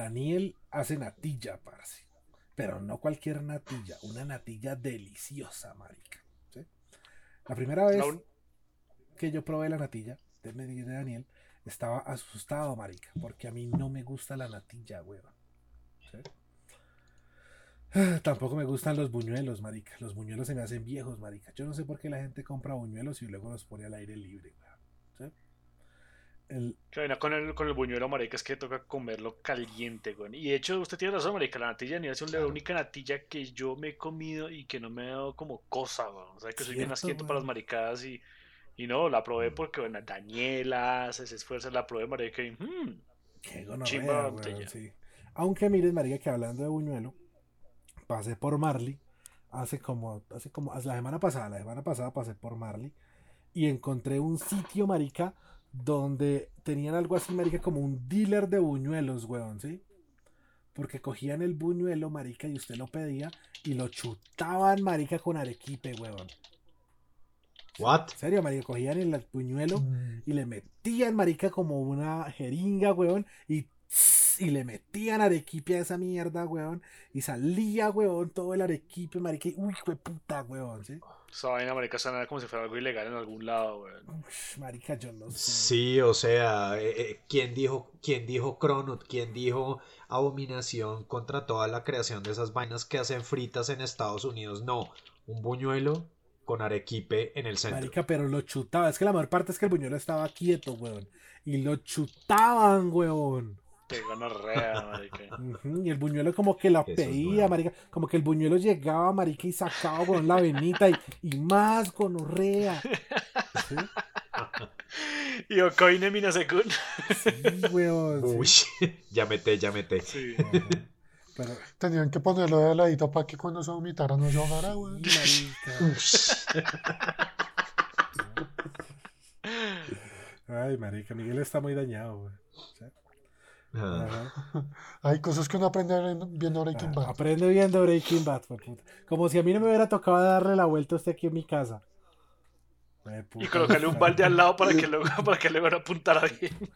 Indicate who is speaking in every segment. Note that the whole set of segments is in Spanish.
Speaker 1: Daniel hace natilla, parce. Pero no cualquier natilla, una natilla deliciosa, marica. ¿sí? La primera vez que yo probé la natilla de, Daniel, estaba asustado, marica, porque a mí no me gusta la natilla, weón. Tampoco me gustan los buñuelos, marica. Los buñuelos se me hacen viejos, marica. Yo no sé por qué la gente compra buñuelos y luego los pone al aire libre, weón.
Speaker 2: El... con el, con el buñuelo, marica, es que toca comerlo caliente, güey. Y de hecho, usted tiene razón, marica, la natilla ni es la única natilla que yo me he comido y que no me ha dado como cosa, güey. O sea, que soy bien asquiento para las maricadas y, y no, la probé mm. porque, bueno, Daniela se esfuerza, la probé, marica, y mmm,
Speaker 1: Qué gonorrea, sí. Aunque mires, marica, que hablando de buñuelo, pasé por Marley hace como, hace como, la semana pasada, la semana pasada pasé por Marley y encontré un sitio, marica, donde tenían algo así, marica, como un dealer de buñuelos, weón, ¿sí? Porque cogían el buñuelo, marica, y usted lo pedía y lo chutaban, marica, con arequipe, weón.
Speaker 3: What?
Speaker 1: En serio, marica, cogían el buñuelo mm. y le metían, marica, como una jeringa, weón, y y le metían arequipe a esa mierda, weón. Y salía, weón, todo el arequipe, marica. Uy, fue puta, weón, ¿sí?
Speaker 2: Esa vaina, marica, suena como si fuera algo ilegal en algún lado,
Speaker 1: weón. marica, yo no sé.
Speaker 3: Sí, o sea, eh, eh, ¿quién dijo, quién dijo Cronut? ¿Quién dijo abominación contra toda la creación de esas vainas que hacen fritas en Estados Unidos? No, un buñuelo con arequipe en el centro.
Speaker 1: Marica, pero lo chutaba. Es que la mayor parte es que el buñuelo estaba quieto, weón. Y lo chutaban, weón. Y el buñuelo como que la pedía, marica. Como que el buñuelo llegaba, marica, y sacaba con la venita y, y más gonorrea. ¿Sí?
Speaker 2: Y Ocoine Minasecun.
Speaker 1: Sí, weón.
Speaker 3: Uy, ya mete, ya mete. Sí.
Speaker 4: Pero... Tenían que ponerlo de ladito para que cuando se vomitara no se ahogara, weón.
Speaker 1: Ay, marica, Miguel está muy dañado, weón.
Speaker 4: Hay cosas que uno aprende viendo Breaking Bad.
Speaker 1: Aprende viendo Breaking Bad, Como si a mí no me hubiera tocado darle la vuelta a usted aquí en mi casa.
Speaker 2: Y colocarle un balde al lado para que luego, para que luego no apuntara bien.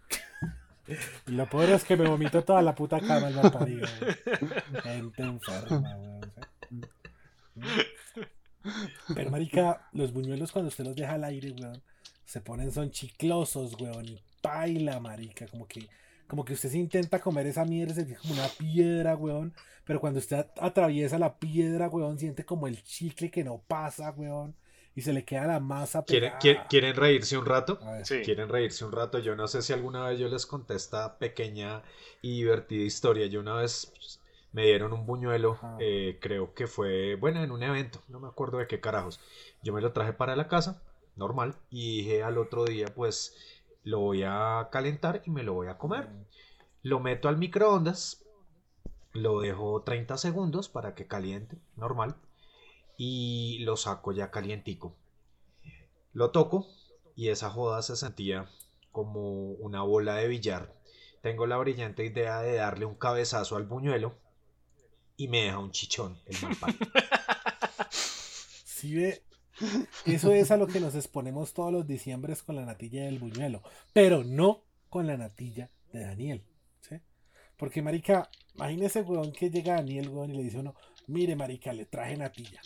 Speaker 1: Y lo peor es que me vomito toda la puta cama el parido. Gente enferma, Pero marica, los buñuelos cuando usted los deja al aire, weón, se ponen, son chiclosos, weón, y baila, marica, como que como que usted se intenta comer esa mierda, se como una piedra, weón. Pero cuando usted atraviesa la piedra, weón, siente como el chicle que no pasa, weón. Y se le queda la masa
Speaker 3: pegada. ¿Quieren, reírse un rato? ¿Quieren reírse un rato? Yo no sé si alguna vez yo les conté esta pequeña y divertida historia. Yo una vez pues, me dieron un buñuelo, eh, creo que fue, bueno, en un evento, no me acuerdo de qué carajos. Yo me lo traje para la casa, normal, y dije al otro día, pues lo voy a calentar y me lo voy a comer. Lo meto al microondas, lo dejo 30 segundos para que caliente, normal, y lo saco ya calientico. Lo toco y esa joda se sentía como una bola de billar. Tengo la brillante idea de darle un cabezazo al buñuelo y me deja un chichón el mal
Speaker 1: Si ve, eso es a lo que nos exponemos todos los diciembres con la natilla del buñuelo, pero no con la natilla de Daniel. ¿sí? Porque, marica, imagínese, weón, que llega Daniel, weón, y le dice uno, mire, marica, le traje natilla.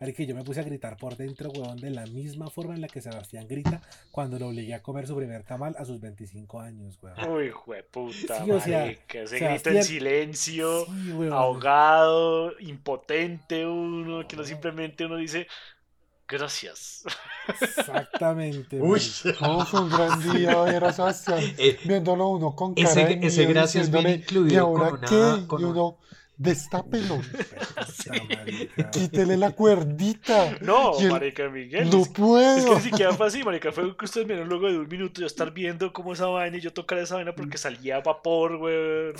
Speaker 1: Marica, yo me puse a gritar por dentro, weón, de la misma forma en la que Sebastián grita cuando lo obligué a comer su primer tamal a sus 25 años, weón.
Speaker 2: Uy, puta, sí, o sea, se grita en silencio, ahogado, impotente uno, que no simplemente uno dice, Gracias.
Speaker 1: Exactamente.
Speaker 4: Uy, fue un gran día era Sebastián. Eh, viéndolo uno con cara
Speaker 3: ese, de ese gracias viene incluido
Speaker 4: ¿Y ahora qué? Y uno, destápelo. Quítele la cuerdita.
Speaker 2: No, marica Miguel.
Speaker 4: No puedo.
Speaker 2: Es que ni siquiera fue así, marica. Fue que ustedes me luego de un minuto yo estar viendo cómo esa vaina y yo tocar esa vaina porque salía vapor, güey.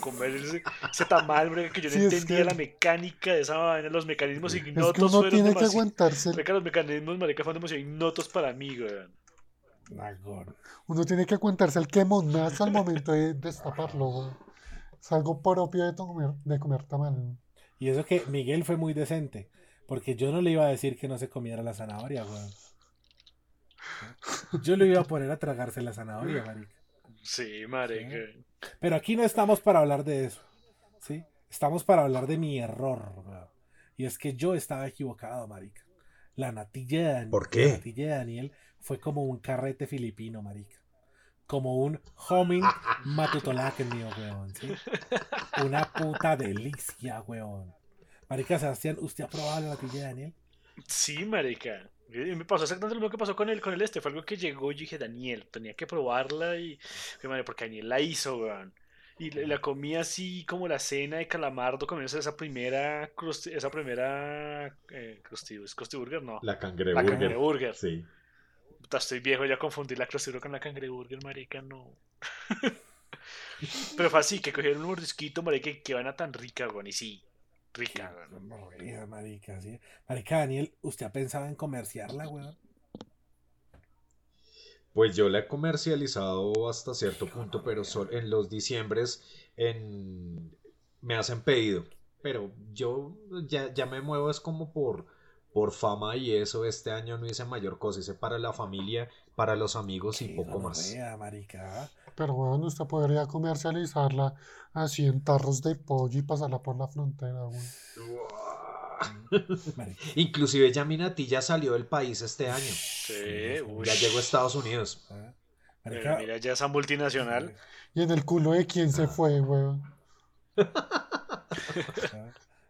Speaker 2: Comer ese, ese tamal, marica, que yo no entendía la mecánica de esa vaina, los mecanismos ignotos. Es que
Speaker 4: uno tiene que aguantarse.
Speaker 2: Marica, los mecanismos, marica, fueron demasiado ignotos para mí, güey.
Speaker 4: Uno tiene que aguantarse el quemonazo al momento de destaparlo, güey. Es algo propio de comer, de comer tamal.
Speaker 1: Y eso que Miguel fue muy decente. Porque yo no le iba a decir que no se comiera la zanahoria, weón. Yo le iba a poner a tragarse la zanahoria, marica.
Speaker 2: Sí, madre.
Speaker 1: Pero aquí no estamos para hablar de eso. ¿sí? Estamos para hablar de mi error. Y es que yo estaba equivocado, marica. La natilla de Daniel,
Speaker 3: ¿Por qué?
Speaker 1: La natilla de Daniel fue como un carrete filipino, marica. Como un homing matutolakenio, weón. ¿sí? Una puta delicia, weón. Marica Sebastián, ¿usted ha probado la natilla de Daniel?
Speaker 2: Sí, marica. Me pasó exactamente lo mismo que pasó con el, con el este. Fue algo que llegó y dije, Daniel, tenía que probarla y. Porque Daniel la hizo, weón. Y la, comí así como la cena de calamardo, comienza esa primera. Esa primera. Eh, crusty, Burger? No.
Speaker 3: La cangreburger.
Speaker 2: La Burger.
Speaker 3: Sí.
Speaker 2: Estoy viejo ya confundí la Krusty con la cangreburger, marica, no. Pero fue así, que cogieron un mordisquito, marica, que van a tan rica, weón. Y sí, rica,
Speaker 1: weón. marica, sí. Marica, Daniel, ¿usted ha pensado en comerciarla, weón?
Speaker 3: Pues yo la he comercializado hasta cierto punto, pero en los diciembres en... me hacen pedido. Pero yo ya, ya me muevo es como por, por fama y eso. Este año no hice mayor cosa, hice para la familia, para los amigos y poco más.
Speaker 4: Pero bueno, usted podría comercializarla así en tarros de pollo y pasarla por la frontera,
Speaker 3: Inclusive ya Minati ya salió del país este año.
Speaker 2: Sí,
Speaker 3: ya llegó a Estados Unidos.
Speaker 2: Ah, mira, ya esa multinacional.
Speaker 4: Y en el culo de quién se fue, weón.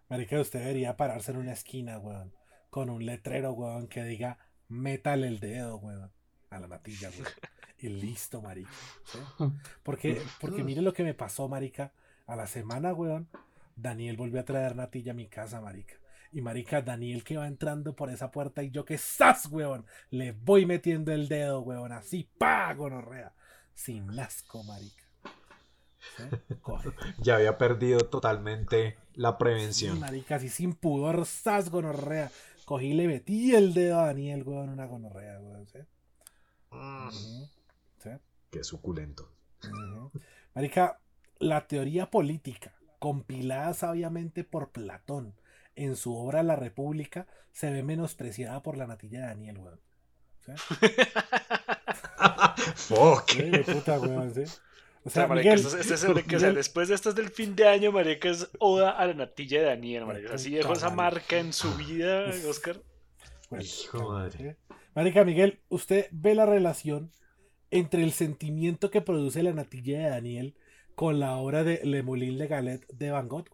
Speaker 1: Marica, usted debería pararse en una esquina, weón. Con un letrero, weón, que diga métale el dedo, weón. A la natilla, weón. Y listo, marica. Porque, porque mire lo que me pasó, marica. A la semana, weón. Daniel volvió a traer natilla a mi casa, marica. Y marica, Daniel que va entrando por esa puerta y yo que estás, weón. Le voy metiendo el dedo, weón. Así, pa, gonorrea. Sin asco, marica.
Speaker 3: ya había perdido totalmente la prevención.
Speaker 1: marica, así sin pudor, sas, gonorrea. Cogí y le metí el dedo a Daniel, weón, una gonorrea, weón. ¿sí?
Speaker 3: Mm. Qué suculento.
Speaker 1: Marica, la teoría política, compilada sabiamente por Platón, en su obra La República se ve menospreciada por la natilla de Daniel, weón.
Speaker 3: Fuck.
Speaker 2: puta, weón, ¿sí? O sea, Miguel, este, este que, o sea, después de estas del fin de año, marica, es oda a la natilla de Daniel, marica. Así dejó esa marca en su vida, Oscar.
Speaker 3: Hijo madre.
Speaker 1: Marica Miguel, ¿usted ve la relación entre el sentimiento que produce la natilla de Daniel con la obra de Le Moulin de Galet de Van Gogh,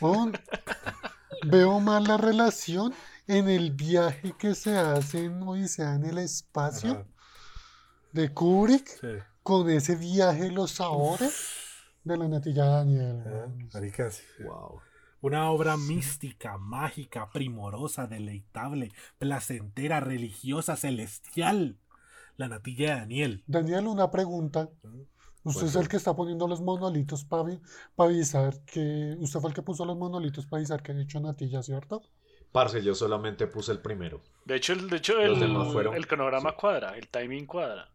Speaker 1: weón?
Speaker 4: veo más la relación en el viaje que se hace en Odisea en el espacio de Kubrick con ese viaje los sabores de la natilla Daniel.
Speaker 1: wow. Una obra mística, mágica, primorosa, deleitable, placentera, religiosa, celestial. La natilla de Daniel.
Speaker 4: Daniel, una pregunta. Usted es el que está poniendo los monolitos para avisar que. Usted fue el que puso los monolitos para avisar que han hecho natilla, ¿cierto?
Speaker 3: Parce, yo solamente puse el primero.
Speaker 2: De hecho, el, de hecho, el, el cronograma cuadra, el timing cuadra.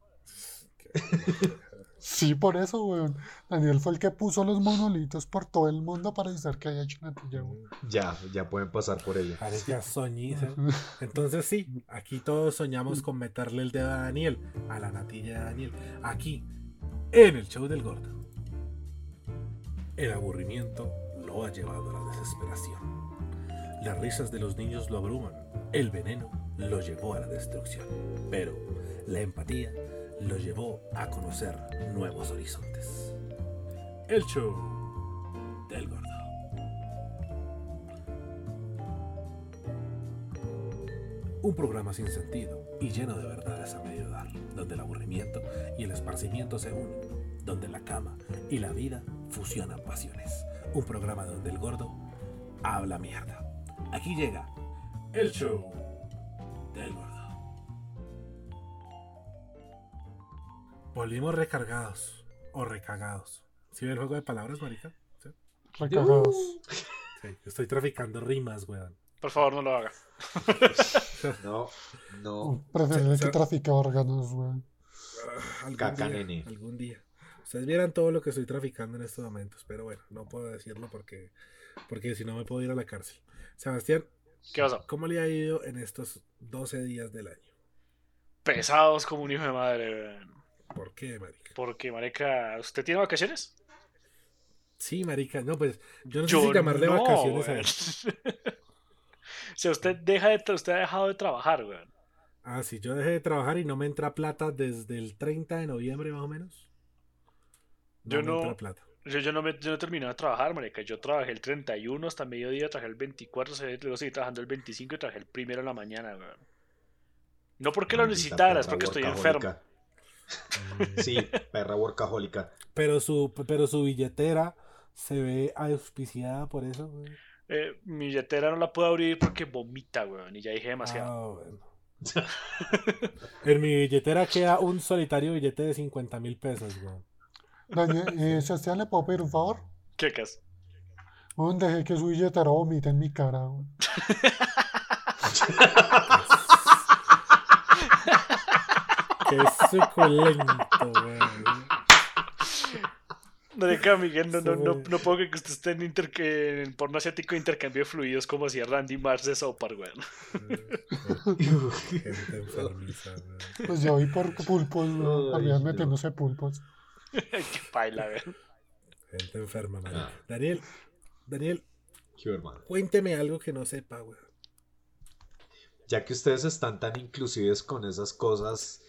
Speaker 4: Sí, por eso, weón. Daniel fue el que puso los monolitos por todo el mundo para avisar que haya hecho natilla, weón.
Speaker 3: Ya, ya pueden pasar por ella.
Speaker 1: ya soñé. Entonces sí, aquí todos soñamos con meterle el dedo a Daniel, a la natilla de Daniel. Aquí, en el show del gordo. El aburrimiento lo ha llevado a la desesperación. Las risas de los niños lo abruman. El veneno lo llevó a la destrucción. Pero la empatía lo llevó a conocer nuevos horizontes. El show del gordo. Un programa sin sentido y lleno de verdades a medio dar, donde el aburrimiento y el esparcimiento se unen, donde la cama y la vida fusionan pasiones. Un programa donde el gordo habla mierda. Aquí llega el show del gordo. Volvimos recargados o recagados. ¿Sí ve el juego de palabras, marica?
Speaker 4: Recagados.
Speaker 1: Sí, estoy traficando rimas, weón.
Speaker 2: Por favor, no lo haga.
Speaker 3: no, no.
Speaker 4: Preferible que trafique órganos, weón.
Speaker 1: Ah, algún, día, algún día. Ustedes vieran todo lo que estoy traficando en estos momentos, pero bueno, no puedo decirlo porque, porque si no me puedo ir a la cárcel. Sebastián,
Speaker 2: ¿qué pasa?
Speaker 1: ¿Cómo le ha ido en estos 12 días del año?
Speaker 2: Pesados como un hijo de madre, weón
Speaker 1: ¿Por qué, marica?
Speaker 2: Porque, marica, ¿usted tiene vacaciones?
Speaker 1: Sí, marica, no, pues yo no sé si llamarle vacaciones a
Speaker 2: o sea, usted, deja de, usted ha dejado de trabajar, weón.
Speaker 1: Ah, sí, yo dejé de trabajar y no me entra plata desde el 30 de noviembre, más o menos.
Speaker 2: yo no. Yo, yo, no me, yo no terminé de trabajar, marica. Yo trabajé el 31 hasta mediodía, trabajé el 24, luego seguí trabajando el 25 y trabajé el primero en la mañana, weón. No porque lo necesitara, es porque estoy enfermo.
Speaker 3: Sí, perra workahólica.
Speaker 1: Pero su, pero su billetera se ve auspiciada por eso, güey.
Speaker 2: Eh, mi billetera no la puedo abrir porque vomita, weón, y ya dije demasiado.
Speaker 1: Ah, en mi billetera queda un solitario billete de 50 mil pesos, weón.
Speaker 4: Daniel, eh, Sebastián, ¿le puedo pedir un favor?
Speaker 2: ¿Qué cas?
Speaker 4: Dejé que su billetera vomita en mi cara, weón.
Speaker 1: Qué suculento, weón.
Speaker 2: No de Miguel, no, no, no, no, puedo que usted esté en, inter en porno asiático intercambio de fluidos como hacía Randy Mars de Sopar, weón.
Speaker 4: Gente enfermiza, Pues yo vi por pulpos, weón. Habían metiéndose pulpos.
Speaker 2: Qué paila, weón.
Speaker 1: Gente enferma, man. Ah. Daniel, Daniel,
Speaker 3: ¿Qué, hermano?
Speaker 1: cuénteme algo que no sepa, weón.
Speaker 3: Ya que ustedes están tan inclusives con esas cosas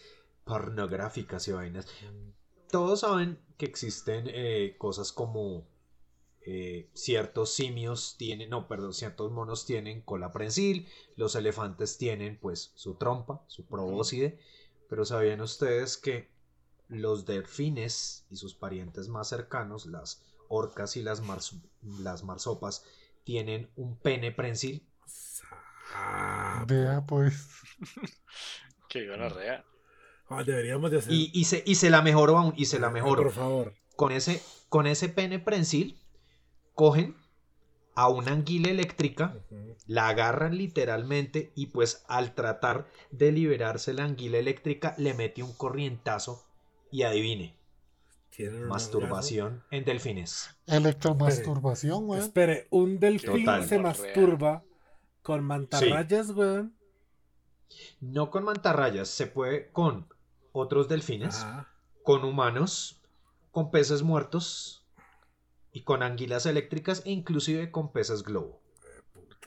Speaker 3: pornográficas y vainas, todos saben que existen eh, cosas como eh, ciertos simios tienen, no, perdón, ciertos monos tienen cola prensil, los elefantes tienen pues su trompa, su probóscide, pero ¿sabían ustedes que los delfines y sus parientes más cercanos, las orcas y las, las marsopas, tienen un pene prensil?
Speaker 4: Vea pues.
Speaker 2: Qué gonorrea.
Speaker 1: Ah, deberíamos de hacer.
Speaker 3: Y, se, y se la mejoró aún, y se la mejoró.
Speaker 1: Por favor.
Speaker 3: Con ese, con ese pene prensil, cogen a una anguila eléctrica, la agarran literalmente y pues al tratar de liberarse la anguila eléctrica le mete un corrientazo y adivine. Masturbación en delfines.
Speaker 4: Electromasturbación, güey.
Speaker 1: Espere, un delfín se masturba con mantarrayas, güey.
Speaker 3: No con mantarrayas, se puede con otros delfines, con humanos, con peces muertos y con anguilas eléctricas e inclusive con peces globo.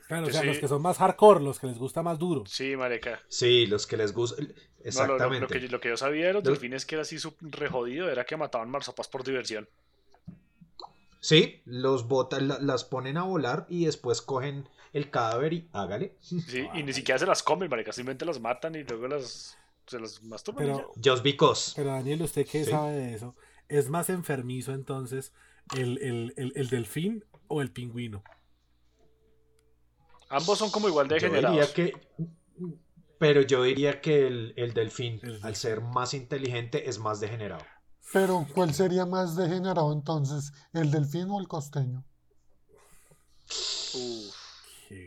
Speaker 1: Claro, o sea, los que son más hardcore, los que les gusta más duro.
Speaker 2: Sí, marica.
Speaker 3: Sí, los que les gusta. Exactamente.
Speaker 2: lo, que, lo, que, yo sabía de los delfines que era así re jodido era que mataban marsopas por diversión.
Speaker 3: Sí, los botan, las ponen a volar y después cogen el cadáver y hágale.
Speaker 2: Sí, y ni siquiera se las comen, marica, simplemente las matan y luego las se las masturban.
Speaker 3: Pero, Just because.
Speaker 1: Pero Daniel, ¿usted qué sabe de eso? ¿Es más enfermizo entonces el, delfín o el pingüino?
Speaker 2: Ambos son como igual de degenerados.
Speaker 3: que, pero yo diría que el, delfín, al ser más inteligente, es más degenerado.
Speaker 4: Pero, ¿cuál sería más degenerado entonces? ¿El delfín o el costeño?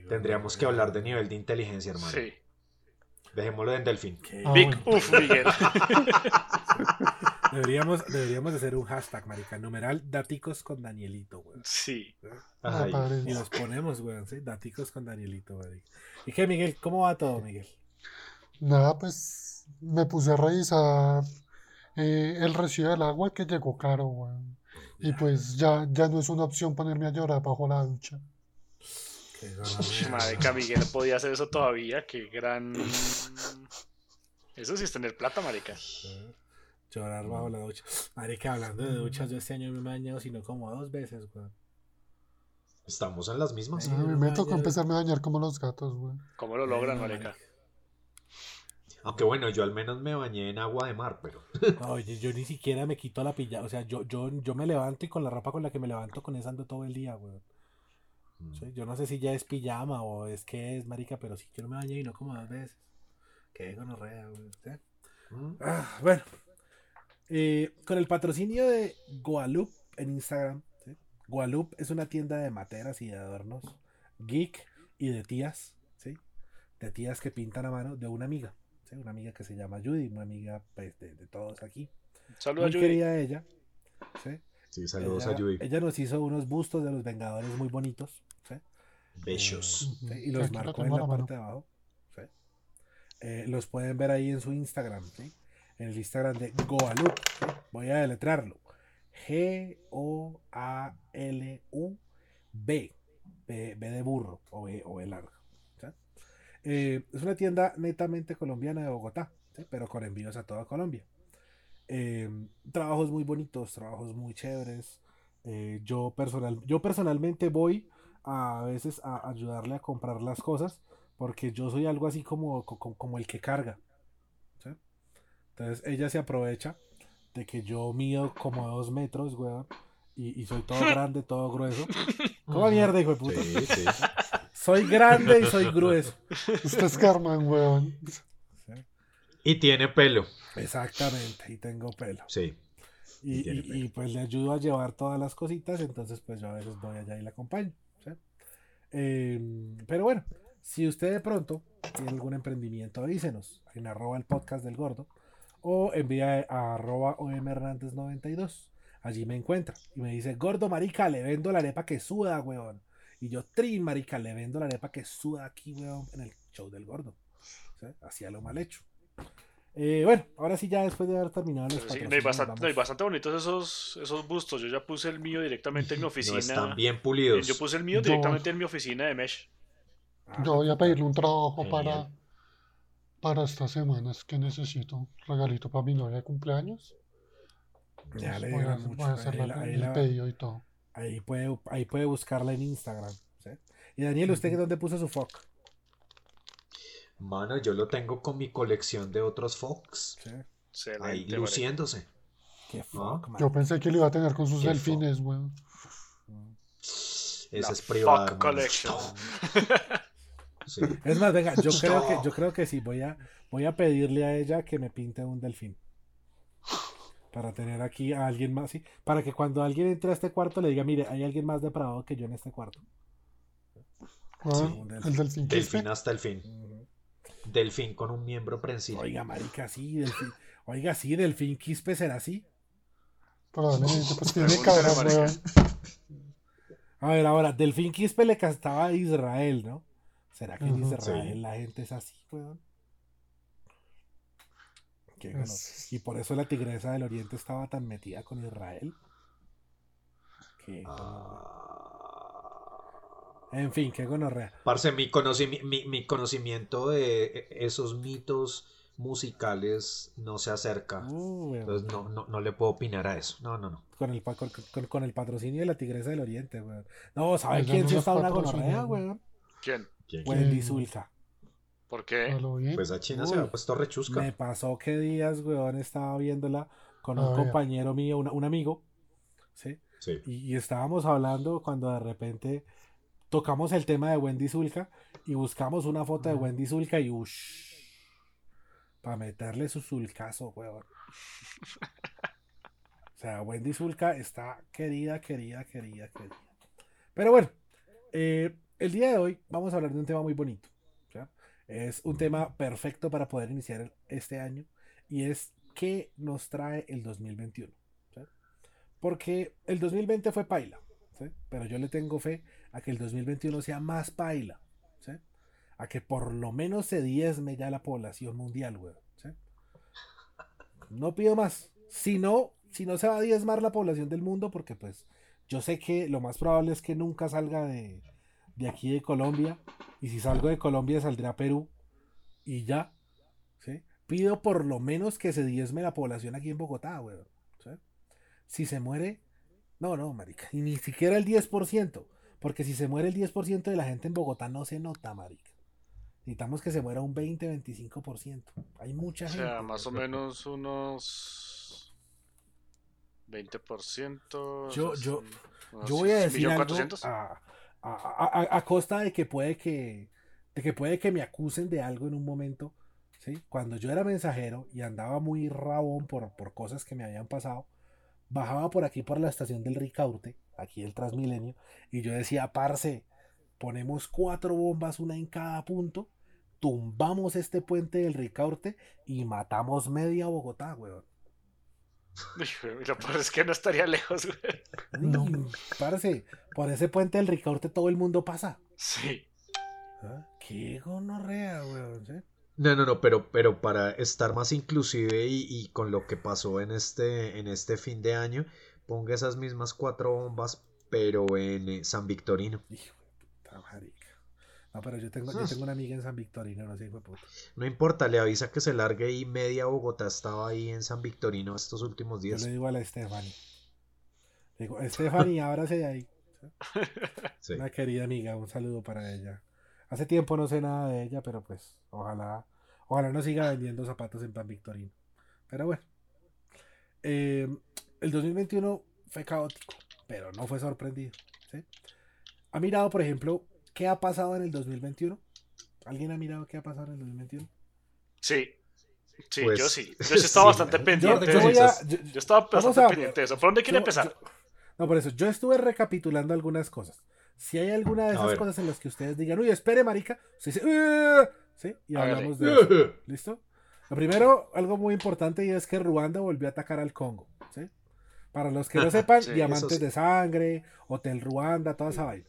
Speaker 3: Tendríamos que hablar de nivel de inteligencia, hermano. Sí. Dejémoslo en delfín.
Speaker 2: Ah, Big Uf, Miguel.
Speaker 1: deberíamos, deberíamos hacer un hashtag, marica. Numeral daticos con Danielito, güey.
Speaker 2: Sí.
Speaker 1: y los ponemos, güey, ¿sí? Daticos con Danielito, güey. ¿Y qué, Miguel? ¿Cómo va todo, Miguel?
Speaker 4: Nada, pues me puse a revisar eh, el recibo del agua que llegó caro, güey. Y pues ya, ya no es una opción ponerme a llorar bajo la ducha.
Speaker 2: Marica, Miguel podía hacer eso todavía. Qué gran. Eso sí es tener plata, marica.
Speaker 1: Llorar bajo la ducha. Marica, hablando de duchas, yo este año me he bañado sino como dos veces, güey.
Speaker 3: Estamos en las mismas.
Speaker 4: me toca empezarme a bañar como los gatos, güey.
Speaker 2: ¿Cómo lo logran, marica?
Speaker 3: Aunque bueno, yo al menos me bañé en agua de mar, pero.
Speaker 1: Oye, yo ni siquiera me quito la pilla. O sea, yo, yo, yo me levanto y con la ropa con la que me levanto con esa ando todo el día, güey. Mm. Yo no sé si ya es pijama o es que es marica, pero sí yo no me bañé y no como dos veces. Qué gonorrea, mm. ah, bueno. Eh, con el patrocinio de Gualup en Instagram. ¿sí? Gualup es una tienda de materas y de adornos geek y de tías, ¿sí? De tías que pintan a mano de una amiga, ¿sí? Una amiga que se llama Judy, una amiga pues, de, todos aquí.
Speaker 2: Saludos
Speaker 1: a Judy. querida ella,
Speaker 3: ¿sí? Sí, saludos a Judy.
Speaker 1: Ella nos hizo unos bustos de los Vengadores muy bonitos.
Speaker 3: Bellos.
Speaker 1: Y los marcó en la parte de abajo. Eh, los pueden ver ahí en su Instagram. en el Instagram de Goalup. Voy a deletrarlo. G-O-A-L-U-B. B, de burro o B, o largo. Eh, es una tienda netamente colombiana de Bogotá, pero con envíos a toda Colombia. Eh, trabajos muy bonitos, trabajos muy chéveres. Eh, yo, personal, yo personalmente voy a, veces a ayudarle a comprar las cosas porque yo soy algo así como, como, el que carga. Entonces ella se aprovecha de que yo mido como dos metros, weón, y, soy todo grande, todo grueso. ¿Cómo mierda, hijo de puta? Soy grande y soy grueso.
Speaker 4: Usted es Carmen, weón.
Speaker 3: Y tiene pelo.
Speaker 1: Exactamente, y tengo pelo.
Speaker 3: Sí.
Speaker 1: Y, pues le ayudo a llevar todas las cositas, entonces pues yo a veces voy allá y la acompaño. Em, pero bueno, si usted de pronto tiene algún emprendimiento, avísenos en arroba el podcast del gordo o envía a arroba omhernández92. Allí me encuentra y me dice, gordo marica, le vendo la arepa que suda, weón. Y yo, trin marica, le vendo la arepa que suda aquí, weón, en el show del gordo. Hacía lo mal hecho. Eh, bueno, ahora sí, ya después de haber terminado los
Speaker 2: sí, hay, bastante, bastante, bonitos esos, esos bustos. Yo ya puse el mío directamente en mi oficina.
Speaker 3: están bien pulidos.
Speaker 2: Yo puse el mío directamente en mi oficina de Mesh.
Speaker 4: Yo voy a pedirle un trabajo para, para estas semanas que necesito. Regalito para mi novia de cumpleaños.
Speaker 1: Ya le voy a, mucho. Voy a hacer el pedido y todo. Ahí puede, ahí puede buscarla en Instagram. Y Daniel, ¿usted dónde puso su foc?
Speaker 3: Mano, yo lo tengo con mi colección de otros Fox. Sí. Ahí luciéndose.
Speaker 1: Qué fuck,
Speaker 4: Yo pensé que lo iba a tener con sus delfines, weón.
Speaker 3: Ese es privado.
Speaker 2: Collection.
Speaker 1: Es más, venga, yo creo que, yo creo que sí, voy a, voy a pedirle a ella que me pinte un delfín. Para tener aquí a alguien más, sí. Para que cuando alguien entre a este cuarto le diga, mire, hay alguien más depravado que yo en este cuarto.
Speaker 4: Ah, el delfín.
Speaker 3: Delfín hasta el fin. Delfín con un miembro prensil.
Speaker 1: Oiga, marica, sí, delfín. Oiga, sí, delfín quispe será así.
Speaker 4: Probablemente, pues tiene cabras,
Speaker 1: A ver, ahora, delfín quispe le cantaba a Israel, ¿no? ¿Será que en Israel la gente es así, weón? Y por eso la tigresa del oriente estaba tan metida con Israel. Que, en fin, qué gonorrea.
Speaker 3: Parce, mi, mi, conocimiento de esos mitos musicales no se acerca. Uh, Entonces no, no, no, le puedo opinar a eso. No, no, no.
Speaker 1: Con el, con, el patrocinio de la Tigresa del Oriente, weón. No, ¿sabe quién se está una gonorrea, weón?
Speaker 2: ¿Quién?
Speaker 1: Wendy Zulka.
Speaker 2: ¿Por qué?
Speaker 3: Pues a China se ha puesto rechusca.
Speaker 1: Me pasó que días, weón, estaba viéndola con un compañero mío, un amigo, ¿sí?
Speaker 3: Sí.
Speaker 1: y, estábamos hablando cuando de repente tocamos el tema de Wendy Zulka y buscamos una foto de Wendy Zulka y ush, para meterle su zulcazo, weón. O sea, Wendy Zulka está querida, querida, querida, querida. Pero bueno, eh, el día de hoy vamos a hablar de un tema muy bonito. Es un tema perfecto para poder iniciar este año y es qué nos trae el 2021. Porque el 2020 fue paila, pero yo le tengo fe a que el 2021 sea más paila, a que por lo menos se diezme ya la población mundial, güey. No pido más. Si no, si no se va a diezmar la población del mundo, porque pues yo sé que lo más probable es que nunca salga de, de aquí de Colombia. Y si salgo de Colombia saldrá a Perú. Y ya. Pido por lo menos que se diezme la población aquí en Bogotá, güey. Si se muere, no, no, marica. Y ni siquiera el 10%. Porque si se muere el 10% de la gente en Bogotá no se nota, marica. Necesitamos que se muera un 20-25%. Hay mucha gente.
Speaker 2: O sea, más o menos unos 20%.
Speaker 1: Yo, yo, yo voy a decir algo a, a, a, costa de que puede que de que puede que me acusen de algo en un momento. ¿sí? Cuando yo era mensajero y andaba muy rabón por, por cosas que me habían pasado, bajaba por aquí por la estación del Ricaurte, aquí el Transmilenio, y yo decía, parce, ponemos cuatro bombas, una en cada punto, tumbamos este puente del Ricaurte y matamos media Bogotá, weón.
Speaker 2: Lo peor es que no estaría lejos, güey.
Speaker 1: No, parce, por ese puente del Ricaurte todo el mundo pasa.
Speaker 2: Sí.
Speaker 1: ¿Ah? Qué gonorrea, weón.
Speaker 3: No, no, no, pero, pero para estar más inclusive y, con lo que pasó en este, en este fin de año, ponga esas mismas cuatro bombas, pero en eh, San Victorino.
Speaker 1: No, pero yo tengo, yo tengo una amiga en San Victorino, no sé, puta.
Speaker 3: No importa, le avisa que se largue y media Bogotá estaba ahí en San Victorino estos últimos días.
Speaker 1: Yo le digo a la Stephanie. Digo, Stephanie, ábrase de ahí. Una querida amiga, un saludo para ella. Hace tiempo no sé nada de ella, pero pues ojalá, ojalá no siga vendiendo zapatos en Pan Victorino. Pero bueno. Eh, el 2021 fue caótico, pero no fue sorprendido. ¿Ha mirado, por ejemplo, qué ha pasado en el 2021? ¿Alguien ha mirado qué ha pasado en el 2021?
Speaker 2: Sí. Sí, pues, yo sí. Yo estaba bastante pendiente. Yo, estaba bastante pendiente de eso. ¿Por dónde quiere empezar?
Speaker 1: no, por eso. Yo estuve recapitulando algunas cosas. Si hay alguna de esas cosas en las que ustedes digan, uy, espere, marica, sí, sí, y hablamos de eso. ¿Listo? Lo primero, algo muy importante y es que Ruanda volvió a atacar al Congo. ¿sí? Para los que no sepan, Diamantes de Sangre, Hotel Ruanda, toda esa vaina.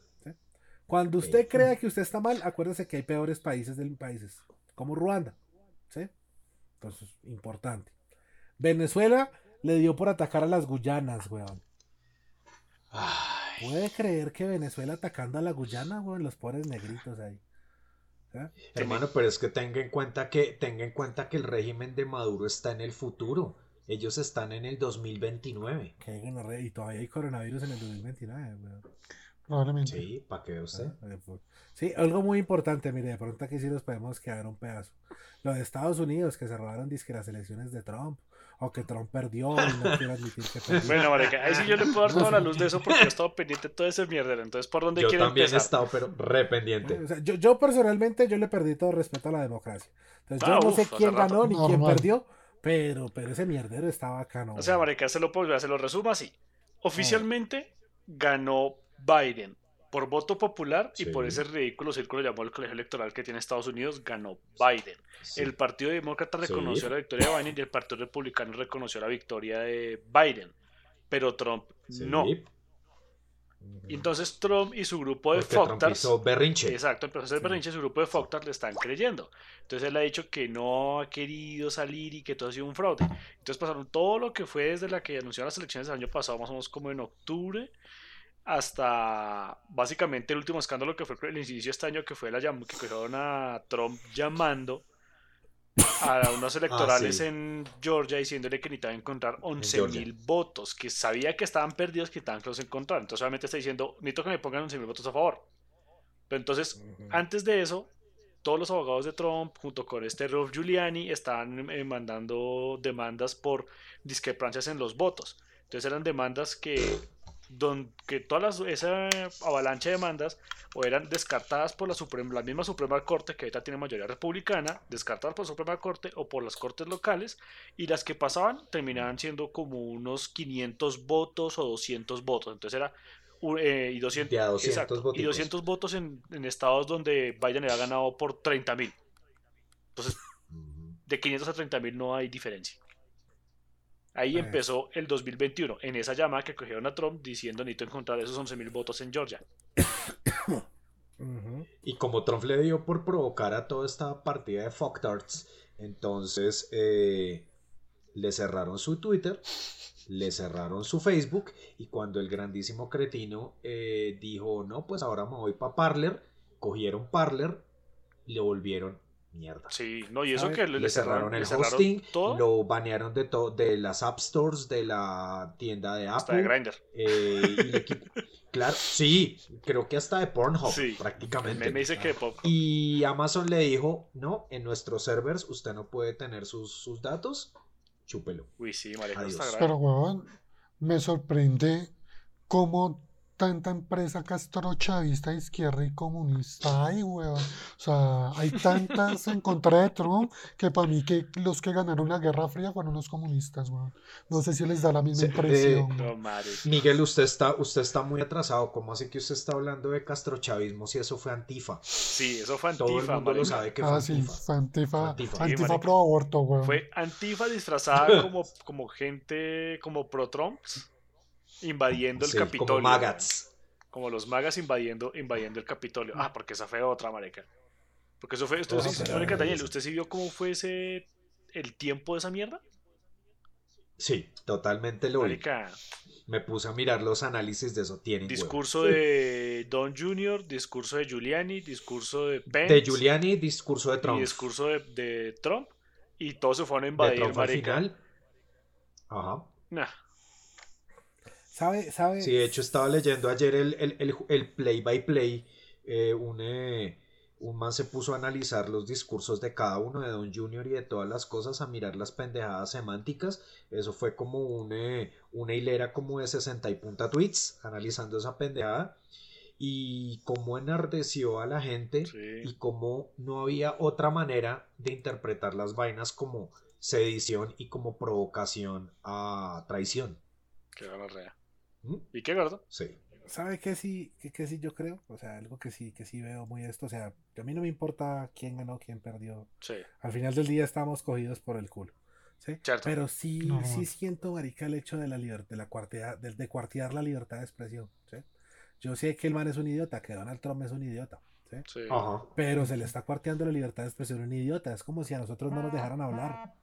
Speaker 1: Cuando usted crea que usted está mal, acuérdese que hay peores países del países, como Ruanda. ¿sí? Entonces, importante. Venezuela le dio por atacar a las Guyanas, weón. ¿Puede creer que Venezuela atacando a la Guyana, weón? Los pobres negritos ahí.
Speaker 3: ¿Eh? Hermano, pero es que tenga en cuenta que tenga en cuenta que el régimen de Maduro está en el futuro. Ellos están en el 2029.
Speaker 1: Que y todavía hay coronavirus en el 2029,
Speaker 3: Probablemente. Sí, para que usted.
Speaker 1: Ah, sí, algo muy importante, mire, de pronto aquí sí nos podemos quedar un pedazo. Lo de Estados Unidos, que se robaron disque las elecciones de Trump o que Trump perdió y no quiero admitir que perdió.
Speaker 2: Bueno, marica, ahí sí yo le puedo dar toda la luz de eso porque he estado pendiente de todo ese mierda. Entonces, ¿por dónde quiero empezar? Yo también he
Speaker 3: estado, pero re pendiente.
Speaker 1: yo, yo, personalmente, yo le perdí todo respeto a la democracia. Entonces, yo ah, no sé quién ganó ni quién perdió, pero, pero ese mierdero estaba bacano.
Speaker 2: O sea, marica, se lo, se lo resumo así. Oficialmente ganó Biden por voto popular y por ese ridículo círculo llamado el colegio electoral que tiene Estados Unidos, ganó Biden. El Partido Demócrata reconoció la victoria de Biden y el Partido Republicano reconoció la victoria de Biden, pero Trump no. entonces Trump y su grupo de Foctars.
Speaker 3: berrinche.
Speaker 2: Exacto, empezó a hacer berrinche, su grupo de Foctars le están creyendo. Entonces él ha dicho que no ha querido salir y que todo ha sido un fraude. Entonces pasaron todo lo que fue desde la que anunció las elecciones del año pasado, más o menos como en octubre, hasta básicamente el último escándalo que fue el inicio de este año, que fue la que cogieron a Trump llamando a unos ah, electorales en Georgia diciéndole que necesitaba encontrar 11.000 votos, que sabía que estaban perdidos, que estaban que los encontrar. Entonces, obviamente está diciendo, necesito que me pongan 11.000 votos a favor. Pero entonces, antes de eso, todos los abogados de Trump, junto con este Rolf Giuliani, estaban eh, mandando demandas por discrepancias en los votos. Entonces, eran demandas que donde todas esa avalancha de demandas o eran descartadas por la, Suprema, la misma Suprema Corte que ahorita tiene mayoría republicana, descartadas por la Suprema Corte o por las cortes locales y las que pasaban terminaban siendo como unos 500 votos o 200 votos. Entonces era eh, y 200, votos. y 200 votos en, en, estados donde Biden había ganado por 30 mil. Entonces, de 500 a 30 mil no hay diferencia. Ahí empezó el 2021, en esa llamada que cogieron a Trump diciendo necesito encontrar esos 11.000 votos en Georgia.
Speaker 3: Y como Trump le dio por provocar a toda esta partida de fucktards, entonces eh, le cerraron su Twitter, le cerraron su Facebook y cuando el grandísimo cretino eh, dijo, no, pues ahora me voy para Parler, cogieron Parler, le volvieron mierda.
Speaker 2: Sí, no, y eso que
Speaker 3: le, cerraron, el hosting, lo banearon de de las App Stores de la tienda de Apple.
Speaker 2: de Grindr.
Speaker 3: Eh, claro, sí, creo que hasta de Pornhub, prácticamente.
Speaker 2: Me, dice que
Speaker 3: Y Amazon le dijo, no, en nuestros servers usted no puede tener sus, sus datos, chúpelo.
Speaker 2: Uy, sí, marica, está
Speaker 4: Pero, weón, me sorprende cómo tanta empresa castrochavista, izquierda y comunista hay, weón. O sea, hay tantas en contra de Trump que para mí que los que ganaron la Guerra Fría fueron los comunistas, weón. No sé si les da la misma impresión.
Speaker 3: Eh, Miguel, usted está, usted está muy atrasado. ¿Cómo así que usted está hablando de castrochavismo si eso fue antifa?
Speaker 2: Sí, eso fue antifa.
Speaker 3: Todo el mundo lo sabe que fue ah, Sí,
Speaker 4: fue antifa. Antifa, pro aborto, weón.
Speaker 2: Fue antifa disfrazada como, como gente, como pro Trump invadiendo el Capitolio. Como
Speaker 3: magats.
Speaker 2: Como los magas invadiendo, invadiendo el Capitolio. Ah, porque esa fue otra, mareca. Porque eso fue, usted, sí, Daniel, ¿usted sí vio cómo fue ese, el tiempo de esa mierda?
Speaker 3: Sí, totalmente lo vi. Me puse a mirar los análisis de eso. Tienen
Speaker 2: discurso de Don Jr., discurso de Giuliani, discurso de Pence.
Speaker 3: De Giuliani, discurso de Trump.
Speaker 2: discurso de, Trump. Y todos se fueron a invadir, de marica.
Speaker 3: Ajá.
Speaker 2: Nah.
Speaker 1: ¿Sabe, sabe?
Speaker 3: Sí, de hecho estaba leyendo ayer el, play by play, eh, un, eh, un man se puso a analizar los discursos de cada uno de Don Junior y de todas las cosas, a mirar las pendejadas semánticas. Eso fue como un, eh, una hilera como de 60 y punta tweets analizando esa pendejada. Y cómo enardeció a la gente y cómo no había otra manera de interpretar las vainas como sedición y como provocación a traición.
Speaker 2: Qué rea. ¿Mm? ¿Y qué gordo?
Speaker 3: Sí.
Speaker 1: ¿Sabe qué sí, qué, sí yo creo? O sea, algo que sí, que sí veo muy esto. O sea, a mí no me importa quién ganó, quién perdió.
Speaker 2: Sí.
Speaker 1: Al final del día estamos cogidos por el culo. ¿sí? Pero sí, sí siento, marica, el hecho de la libertad, de la cuartea, de, de, cuartear la libertad de expresión. ¿sí? Yo sé que el man es un idiota, que Donald Trump es un idiota. ¿sí?
Speaker 2: Sí.
Speaker 1: Pero se le está cuarteando la libertad de expresión a un idiota. Es como si a nosotros no nos dejaran hablar.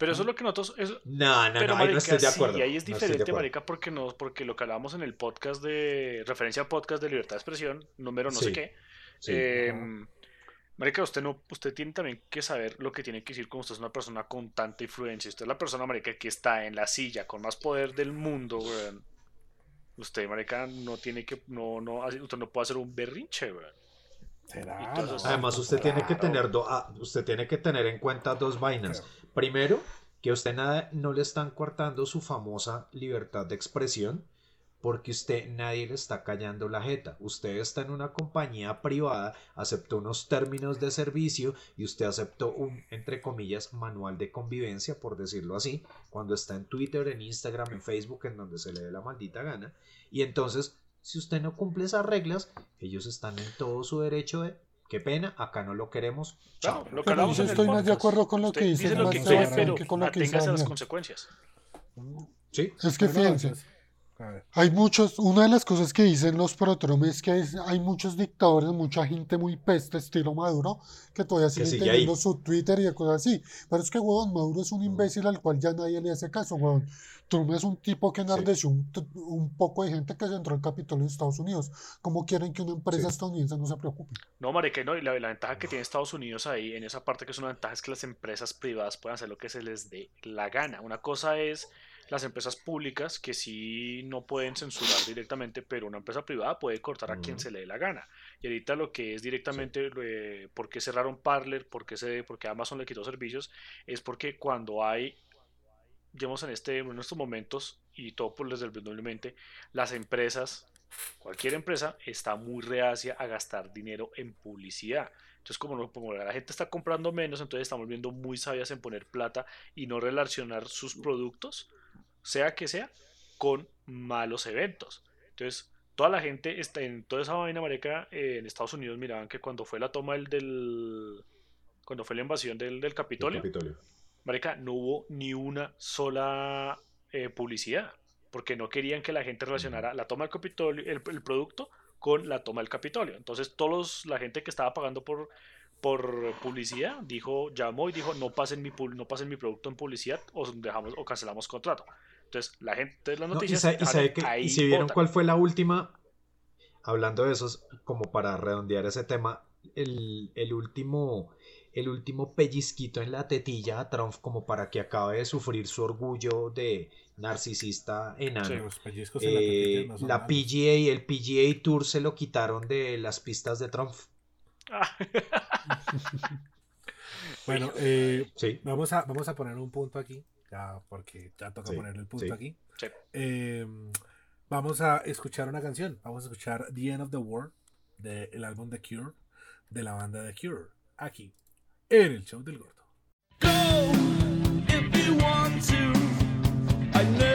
Speaker 2: Pero eso es lo que nosotros.
Speaker 3: no, no, no, ahí no estoy de acuerdo.
Speaker 2: y ahí es diferente, Marica, porque, no, porque lo que hablábamos en el podcast de. Referencia a podcast de libertad de expresión, número no sé qué. Em, marica, usted no, usted tiene también que saber lo que tiene que decir cuando usted es una persona con tanta influencia. Usted es la persona, marica, que está en la silla con más poder del mundo, weón. Usted, marica, no tiene que, no, no, usted no puede hacer un berrinche, weón.
Speaker 3: Además, usted tiene que tener ah, usted tiene que tener en cuenta dos vainas. Primero, que a usted nada, no le están cortando su famosa libertad de expresión porque usted nadie le está callando la jeta. Usted está en una compañía privada, aceptó unos términos de servicio y usted aceptó un, entre comillas, manual de convivencia, por decirlo así, cuando está en Twitter, en Instagram, en Facebook, en donde se le dé la maldita gana. Y entonces, si usted no cumple esas reglas, ellos están en todo su derecho de Qué pena, acá no lo queremos.
Speaker 2: Chao.
Speaker 4: lo que yo estoy más de acuerdo con lo que dice.
Speaker 2: Dice lo que quiere, pero que con lo que las consecuencias.
Speaker 3: Sí.
Speaker 4: Es que fíjense, hay muchos, una de las cosas que dicen los protromes es que hay muchos dictadores, mucha gente muy peste, estilo Maduro, que todavía siguen teniendo su Twitter y cosas así. Pero es que, huevón, Maduro es un imbécil al cual ya nadie le hace caso, huevón. Trump es un tipo que enardeció un, un, poco de gente que se entró al Capitolio de Estados Unidos. ¿Cómo quieren que una empresa estadounidense no se preocupe?
Speaker 2: No, marica, no, y la, la, ventaja que tiene Estados Unidos ahí, en esa parte que es una ventaja, es que las empresas privadas pueden hacer lo que se les dé la gana. Una cosa es las empresas públicas que sí no pueden censurar directamente, pero una empresa privada puede cortar a quien se le dé la gana. Y ahorita lo que es directamente, eh, ¿por qué cerraron Parler? ¿Por qué, se, porque Amazon le quitó servicios? Es porque cuando hay, digamos en, este, en estos momentos, y todo por desde las empresas, cualquier empresa, está muy reacia a gastar dinero en publicidad. Entonces, como, como, la gente está comprando menos, entonces estamos viendo muy sabias en poner plata y no relacionar sus productos sea que sea, con malos eventos. Entonces, toda la gente está en toda esa vaina marica eh, en Estados Unidos miraban que cuando fue la toma del, del cuando fue la invasión del, del Capitolio, marica, no hubo ni una sola eh, publicidad, porque no querían que la gente relacionara la toma del Capitolio, el, producto con la toma del Capitolio. Entonces, todos la gente que estaba pagando por por publicidad dijo llamó y dijo no pasen mi no pasen mi producto en publicidad o dejamos o cancelamos contrato entonces, la gente, las noticias.
Speaker 3: y, si vieron cuál fue la última, hablando de esos, como para redondear ese tema, el, último el último pellizquito en la tetilla a Trump como para que acabe de sufrir su orgullo de narcisista enano. Eh, la, PGA y el PGA Tour se lo quitaron de las pistas de Trump.
Speaker 1: bueno, eh, vamos, a, vamos a poner un punto aquí ya porque ya toca poner el punto aquí. Em, vamos a escuchar una canción. Vamos a escuchar The End of the World del álbum The Cure de la banda The Cure aquí en el show del gordo. Go if you want to. I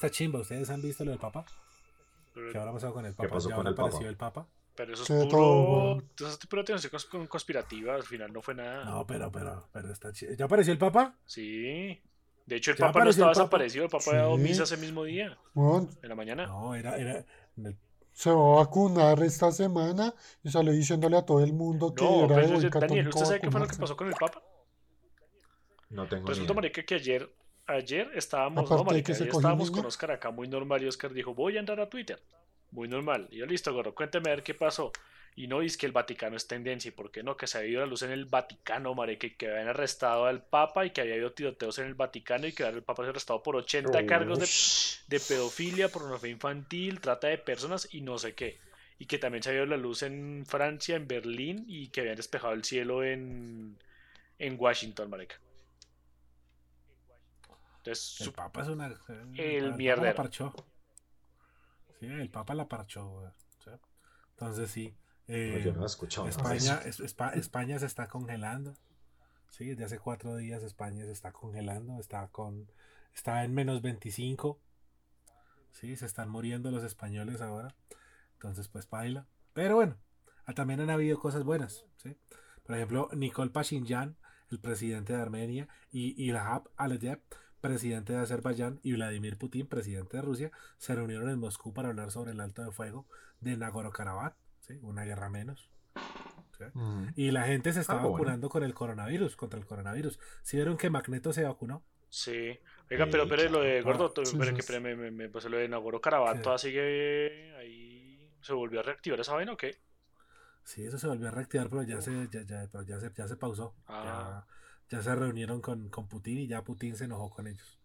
Speaker 1: está chimba. ¿Ustedes han visto lo del Papa? ¿Qué habrá pasado con el Papa?
Speaker 3: ¿Qué pasó con el Papa?
Speaker 1: el Papa?
Speaker 2: Pero eso es puro. Eso es puro teoría conspirativa. Al final no fue nada.
Speaker 1: No, pero, pero, pero está chido. ¿Ya apareció el Papa?
Speaker 2: Sí. De hecho, el Papa no estaba desaparecido. El Papa había dado misa ese mismo día. En la mañana.
Speaker 1: No, era. era
Speaker 4: Se va a vacunar esta semana y sale diciéndole a todo el mundo que no, era
Speaker 2: de Daniel, ¿usted sabe qué fue lo que pasó con el Papa?
Speaker 3: No tengo
Speaker 2: Resulta, marica, que ayer, ayer estábamos, no, marica, ayer estábamos con Oscar acá muy normal y Oscar dijo, voy a entrar a Twitter. Muy normal. Y yo, listo, gorro, cuénteme a ver qué pasó. Y no es que el Vaticano es tendencia, y por qué no, que se había ido la luz en el Vaticano, marica, y que habían arrestado al Papa y que había habido tiroteos en el Vaticano y que el Papa se arrestado por 80 cargos de, de, pedofilia, pornografía infantil, trata de personas y no sé qué. Y que también se había ido la luz en Francia, en Berlín, y que habían despejado el cielo en, en Washington, marica.
Speaker 1: Entonces, el Papa es una.
Speaker 2: El, el
Speaker 1: parchó. Sí, el Papa la parchó, Entonces sí. Eh,
Speaker 3: yo no he escuchado
Speaker 1: España, España se está congelando. Sí, desde hace cuatro días España se está congelando. Está con. Está en menos 25. Sí, se están muriendo los españoles ahora. Entonces, pues baila. Pero bueno, ah, también han habido cosas buenas. ¿sí? Por ejemplo, Nicole Pashinyan, el presidente de Armenia, y Ilham Aliyev presidente de Azerbaiyán, y Vladimir Putin, presidente de Rusia, se reunieron en Moscú para hablar sobre el alto de fuego de Nagorno-Karabaj, ¿sí? una guerra menos. Y la gente se está ah, vacunando con el coronavirus, contra el coronavirus. ¿Sí vieron que Magneto se vacunó?
Speaker 2: Sí. Oiga, pero, pero lo de Gordo, pero que me, me, me, pues lo de Nagorno-Karabaj todavía sigue ahí. ¿Se volvió a reactivar esa vaina o qué?
Speaker 1: Sí, eso se volvió a reactivar, pero ya se, ya, ya, ya se, ya se pausó. Ah ya se reunieron con, con, Putin y ya Putin se enojó con ellos.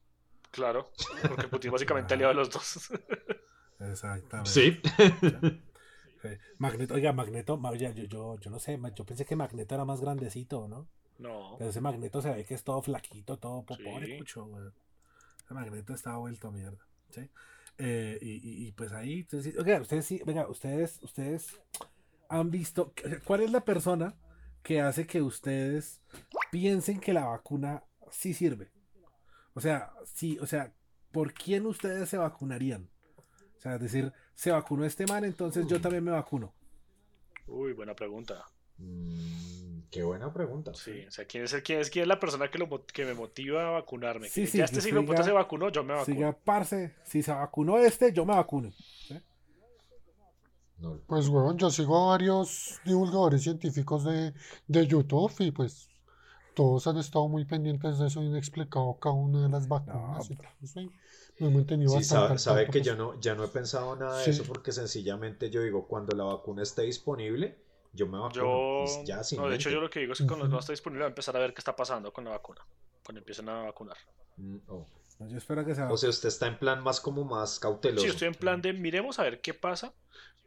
Speaker 2: Claro, porque Putin básicamente aliado a los dos.
Speaker 1: Exactamente.
Speaker 3: Sí.
Speaker 1: Magneto, oiga, Magneto, yo, yo, yo no sé, yo pensé que Magneto era más grandecito, ¿no?
Speaker 2: No.
Speaker 1: Pero ese Magneto se ve que es todo flaquito, todo pobre, mucho, Ese Magneto está vuelto mierda, ¿sí? Eh, y, y, pues ahí, oiga, ustedes sí, venga, ustedes, ustedes han visto, ¿cuál es la persona que hace que ustedes piensen que la vacuna sí sirve. O sea, sí, o sea, ¿por quién ustedes se vacunarían? O sea, es decir, se vacunó este man, entonces yo también me vacuno.
Speaker 2: Uy, buena pregunta.
Speaker 3: Mm, qué buena pregunta.
Speaker 2: Sí, o sea, ¿quién es, el, quién es, quién es la persona que, lo, que me motiva a vacunarme? Sí, sí, ya este hijo se vacunó, yo me vacuno.
Speaker 1: Siga, parce, si se vacunó este, yo me vacuno.
Speaker 4: Pues, bueno, yo sigo a varios divulgadores científicos de, de YouTube y pues todos han estado muy pendientes de eso y han explicado cada una de las vacunas. Pues, me he mantenido
Speaker 3: sí, sabe, que yo no, ya no he pensado nada de eso porque sencillamente yo digo, cuando la vacuna esté disponible, yo me vacuno.
Speaker 2: ya, no, de hecho yo lo que digo es que cuando no está disponible voy a empezar a ver qué está pasando con la vacuna, cuando empiecen a vacunar.
Speaker 3: Mm, oh.
Speaker 1: Yo espero que sea...
Speaker 3: O sea, usted está en plan más como más cauteloso.
Speaker 2: Sí, estoy en plan de miremos a ver qué pasa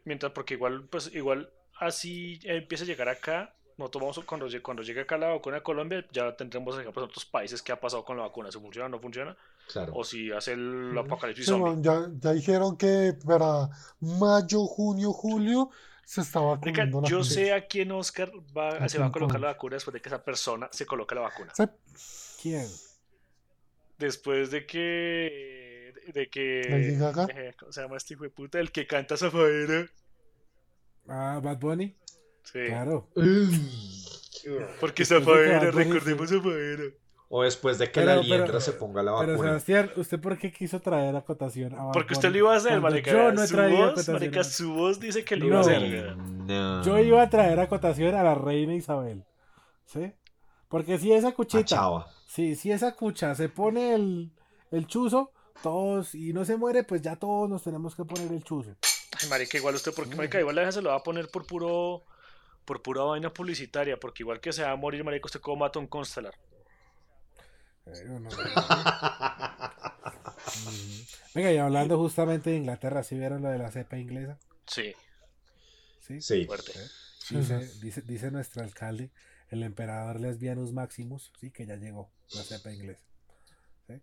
Speaker 2: Mientras, porque igual, pues igual así empieza a llegar acá, nosotros vamos, cuando, cuando llegue acá la vacuna a Colombia, ya tendremos ejemplos de otros países qué ha pasado con la vacuna, si funciona o no funciona.
Speaker 3: Claro.
Speaker 2: O si hace el apocalipsis
Speaker 4: ya, ya, dijeron que para mayo, junio, julio se está vacunando.
Speaker 2: yo sé a quién Oscar va, se va a colocar la vacuna después de que esa persona se coloque la vacuna.
Speaker 1: ¿Quién?
Speaker 2: Después de que de que. Eh, ¿Cómo se llama este hijo de puta? El que canta Zafaera.
Speaker 1: Ah, Bad Bunny.
Speaker 2: Sí.
Speaker 1: Claro.
Speaker 2: Porque Zafaera, recordemos Zafaera.
Speaker 3: O después de que la liendra se ponga la vacuna.
Speaker 1: Pero Sebastián, ¿usted por qué quiso traer acotación a
Speaker 2: Porque usted lo iba a hacer, marica. Yo no he traído su voz, marica, su voz dice que lo iba a hacer.
Speaker 1: No. Yo iba a traer acotación a la reina Isabel. ¿Sí? Porque si esa cuchita... Sí, si esa cucha se pone el, el chuzo, todos y no se muere, pues ya todos nos tenemos que poner el chuzo.
Speaker 2: Ay, marica, igual usted, porque marica, igual la se lo va a poner por puro, por pura vaina publicitaria, porque igual que se va a morir, marica, usted cómo mata un constelar.
Speaker 1: Venga, y hablando justamente de Inglaterra, ¿sí vieron lo de la cepa inglesa?
Speaker 2: Sí.
Speaker 1: Sí,
Speaker 3: sí.
Speaker 2: Fuerte.
Speaker 1: Dice, dice, dice nuestro alcalde, el emperador Lesbianus Maximus, sí, que ya llegó la cepa inglesa.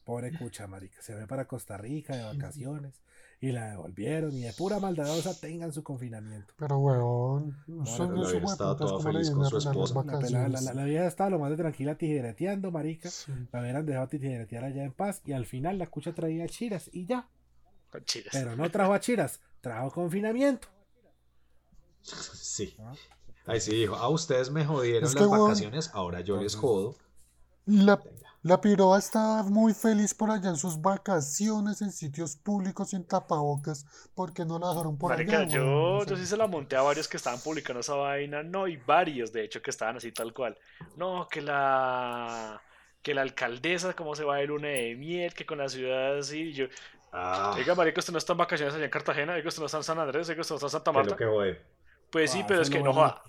Speaker 1: Pobre cucha, marica. Se ve para Costa Rica de vacaciones y la devolvieron y de pura maldadosa tengan su confinamiento.
Speaker 4: Pero weón, son no, su estaba toda feliz con su esposa.
Speaker 1: La, la, la, vieja estaba lo más de tranquila tijereteando, marica. La hubieran dejado tijeretear allá en paz y al final la cucha traía chiras y ya. Chiras. Pero no trajo a chiras, trajo confinamiento.
Speaker 3: Sí. ¿Ah? Ahí sí dijo, a ustedes me jodieron las vacaciones, ahora yo les jodo.
Speaker 4: La, la piroa estaba muy feliz por allá en sus vacaciones, en sitios públicos sin tapabocas, porque no la dejaron por
Speaker 2: allá. Yo, yo sí se la monté a varios que estaban publicando esa vaina, no, y varios de hecho que estaban así tal cual. No, que la que la alcaldesa, cómo se va de luna de miel, que con la ciudad así, yo... Ah. Oiga, marico, usted no está en vacaciones allá en Cartagena, oiga, usted no está en San Andrés, oiga, usted no está en Santa Marta.
Speaker 3: que voy.
Speaker 2: Pues sí, ah, pero es que no va.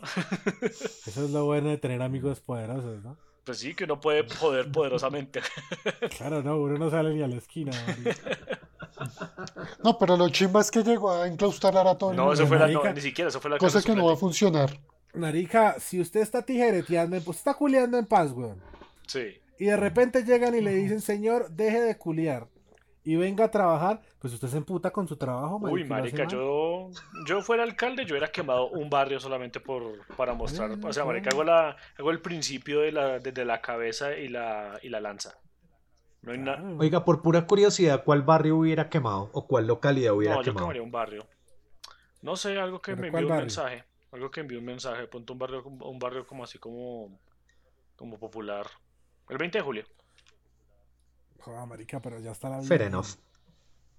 Speaker 1: Eso es lo bueno de tener amigos poderosos, ¿no?
Speaker 2: Pues sí, que uno puede joder poderosamente.
Speaker 1: Claro, no, uno no sale ni a la esquina.
Speaker 4: No, pero lo chimba es que llegó a enclaustrar a todo el
Speaker 2: No, eso fue la, no, ni siquiera, eso fue la
Speaker 4: cosa que no va a funcionar.
Speaker 1: Narica, si usted está tijereteando, pues está culeando en paz, weón.
Speaker 2: Sí.
Speaker 1: Y de repente llegan y le dicen, señor, deje de culiar y venga a trabajar, pues usted se emputa con su trabajo.
Speaker 2: Marica, Uy, marica, yo, yo fuera alcalde, yo hubiera quemado un barrio solamente por, para mostrar, o sea, marica, hago, la, hago el principio de la, desde la cabeza y la, y la lanza. No hay nada.
Speaker 3: Oiga, por pura curiosidad, ¿cuál barrio hubiera quemado o cuál localidad hubiera quemado?
Speaker 2: No, yo quemaría un barrio. No sé, algo que me envió un mensaje, algo que envió un mensaje, punto un barrio, un barrio como así como, como popular. El 20 de julio.
Speaker 1: Joder, marica, pero ya está la
Speaker 3: vida. Fair enough.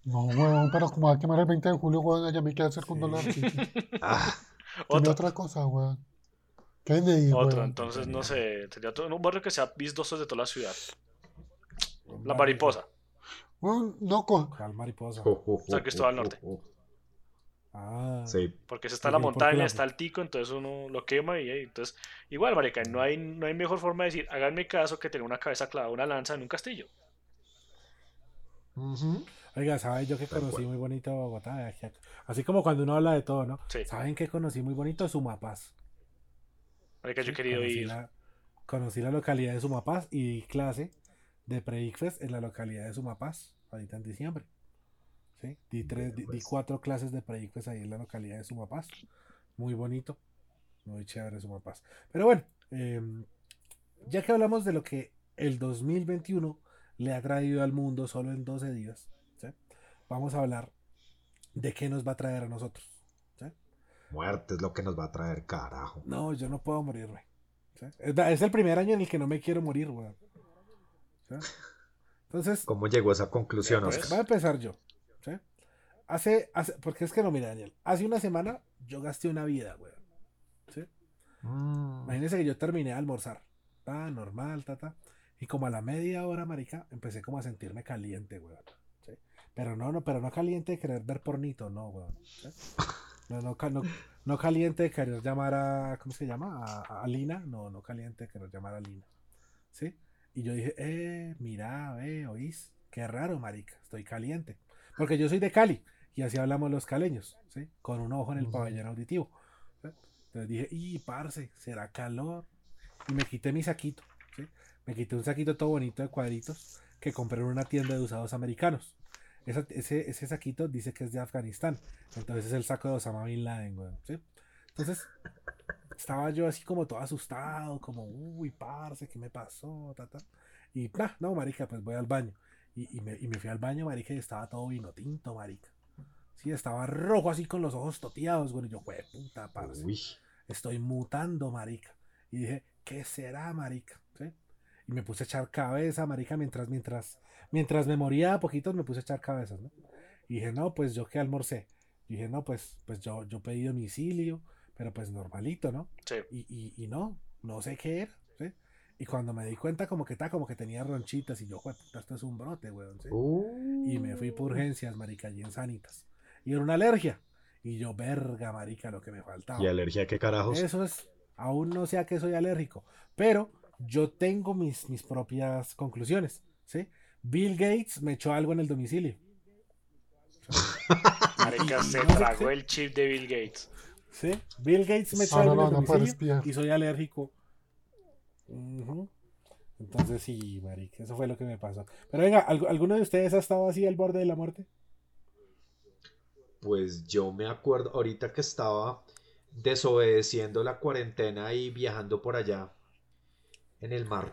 Speaker 4: No, weón, pero como va a quemar el 20 de julio, weón, allá me queda hacer con dólar. ah. Otra cosa, weón.
Speaker 2: Kennedy, Otro, entonces no sé. Sería todo, un barrio que sea vistoso de toda la ciudad. La mariposa.
Speaker 4: Bueno, no con.
Speaker 1: ¿Cuál mariposa?
Speaker 2: San Cristóbal Norte.
Speaker 1: Ah,
Speaker 3: sí.
Speaker 2: Porque se está la montaña, está el tico, entonces uno lo quema y entonces igual, marica, no hay, no hay mejor forma de decir, háganme caso que tener una cabeza clavada, una lanza en un castillo.
Speaker 1: Oiga, ¿sabes yo que conocí muy bonito Bogotá? Así como cuando uno habla de todo, ¿no? ¿Saben que conocí muy bonito Sumapaz?
Speaker 2: Marica, yo he querido
Speaker 1: conocí
Speaker 2: ir.
Speaker 1: La, conocí la localidad de Sumapaz y di clase de Predicfest en la localidad de Sumapaz, ahorita en diciembre. ¿Sí? Di, tres, di, cuatro clases de Predicfest ahí en la localidad de Sumapaz. Muy bonito. Muy chévere Sumapaz. Pero bueno, em, ya que hablamos de lo que el 2021 le ha traído al mundo solo en 12 días, vamos a hablar de qué nos va a traer a nosotros.
Speaker 3: Muerte es lo que nos va a traer, carajo.
Speaker 1: No, yo no puedo morirme. Es el primer año en el que no me quiero morir, weón. Entonces.
Speaker 3: ¿Cómo llegó a esa conclusión,
Speaker 1: pues, Voy a empezar yo. Hace, hace, porque es que no, mira, Daniel. Hace una semana yo gasté una vida, weón. ¿sí? Mm. Imagínense que yo terminé de almorzar. Ah, normal, tata. Y como a la media hora, marica, empecé como a sentirme caliente, weón. Pero no, no, pero no caliente de querer ver pornito, no, weón. No, no, no, caliente de querer llamar a, ¿cómo se llama? A, Lina. No, no caliente de querer llamar a Lina. ¿Sí? Y yo dije, eh, mira, ve, oís, qué raro, marica, estoy caliente. Porque yo soy de Cali, y así hablamos los caleños, ¿sí? Con un ojo en el pabellón auditivo. Entonces dije, y parce, será calor. Y me quité mi saquito, ¿sí? Me quité un saquito todo bonito de cuadritos que compré en una tienda de usados americanos. ese, ese, saquito dice que es de Afganistán. Entonces es el saco de Osama Bin Laden, ¿sí? Entonces estaba yo así como todo asustado, como, uy, parce, ¿qué me pasó? Y, nah, no, marica, pues voy al baño. Y, me, fui al baño, marica, y estaba todo vino tinto, marica. Sí, estaba rojo así con los ojos toteados, güey. Y yo, güey, puta, parce. Estoy mutando, marica. Y dije, ¿qué será, marica? ¿Sí? Y me puse a echar cabeza, marica, mientras, mientras, mientras me moría a poquitos me puse a echar cabezas, ¿no? Y dije, no, pues yo que almorcé. Y dije, no, pues, pues yo, yo pedí domicilio, pero pues normalito, ¿no?
Speaker 2: Sí.
Speaker 1: Y, y, no, no sé qué era, ¿sí? Y cuando me di cuenta como que está, como que tenía ronchitas y yo, puta, esto es un brote, weón, ¿sí? Y me fui por urgencias, marica, y en sanitas. Y era una alergia. Y yo, verga, marica, lo que me faltaba.
Speaker 3: ¿Y alergia qué carajos?
Speaker 1: Eso es, aún no sé a qué soy alérgico. Pero yo tengo mis, mis propias conclusiones, ¿sí? Bill Gates me echó algo en el domicilio.
Speaker 2: Marica, se tragó el chip de Bill Gates.
Speaker 1: ¿Sí? Bill Gates me echó algo en el domicilio y soy alérgico. Entonces sí, marica, eso fue lo que me pasó. Pero venga, ¿alguno de ustedes ha estado así al borde de la muerte?
Speaker 3: Pues yo me acuerdo ahorita que estaba desobedeciendo la cuarentena y viajando por allá en el mar.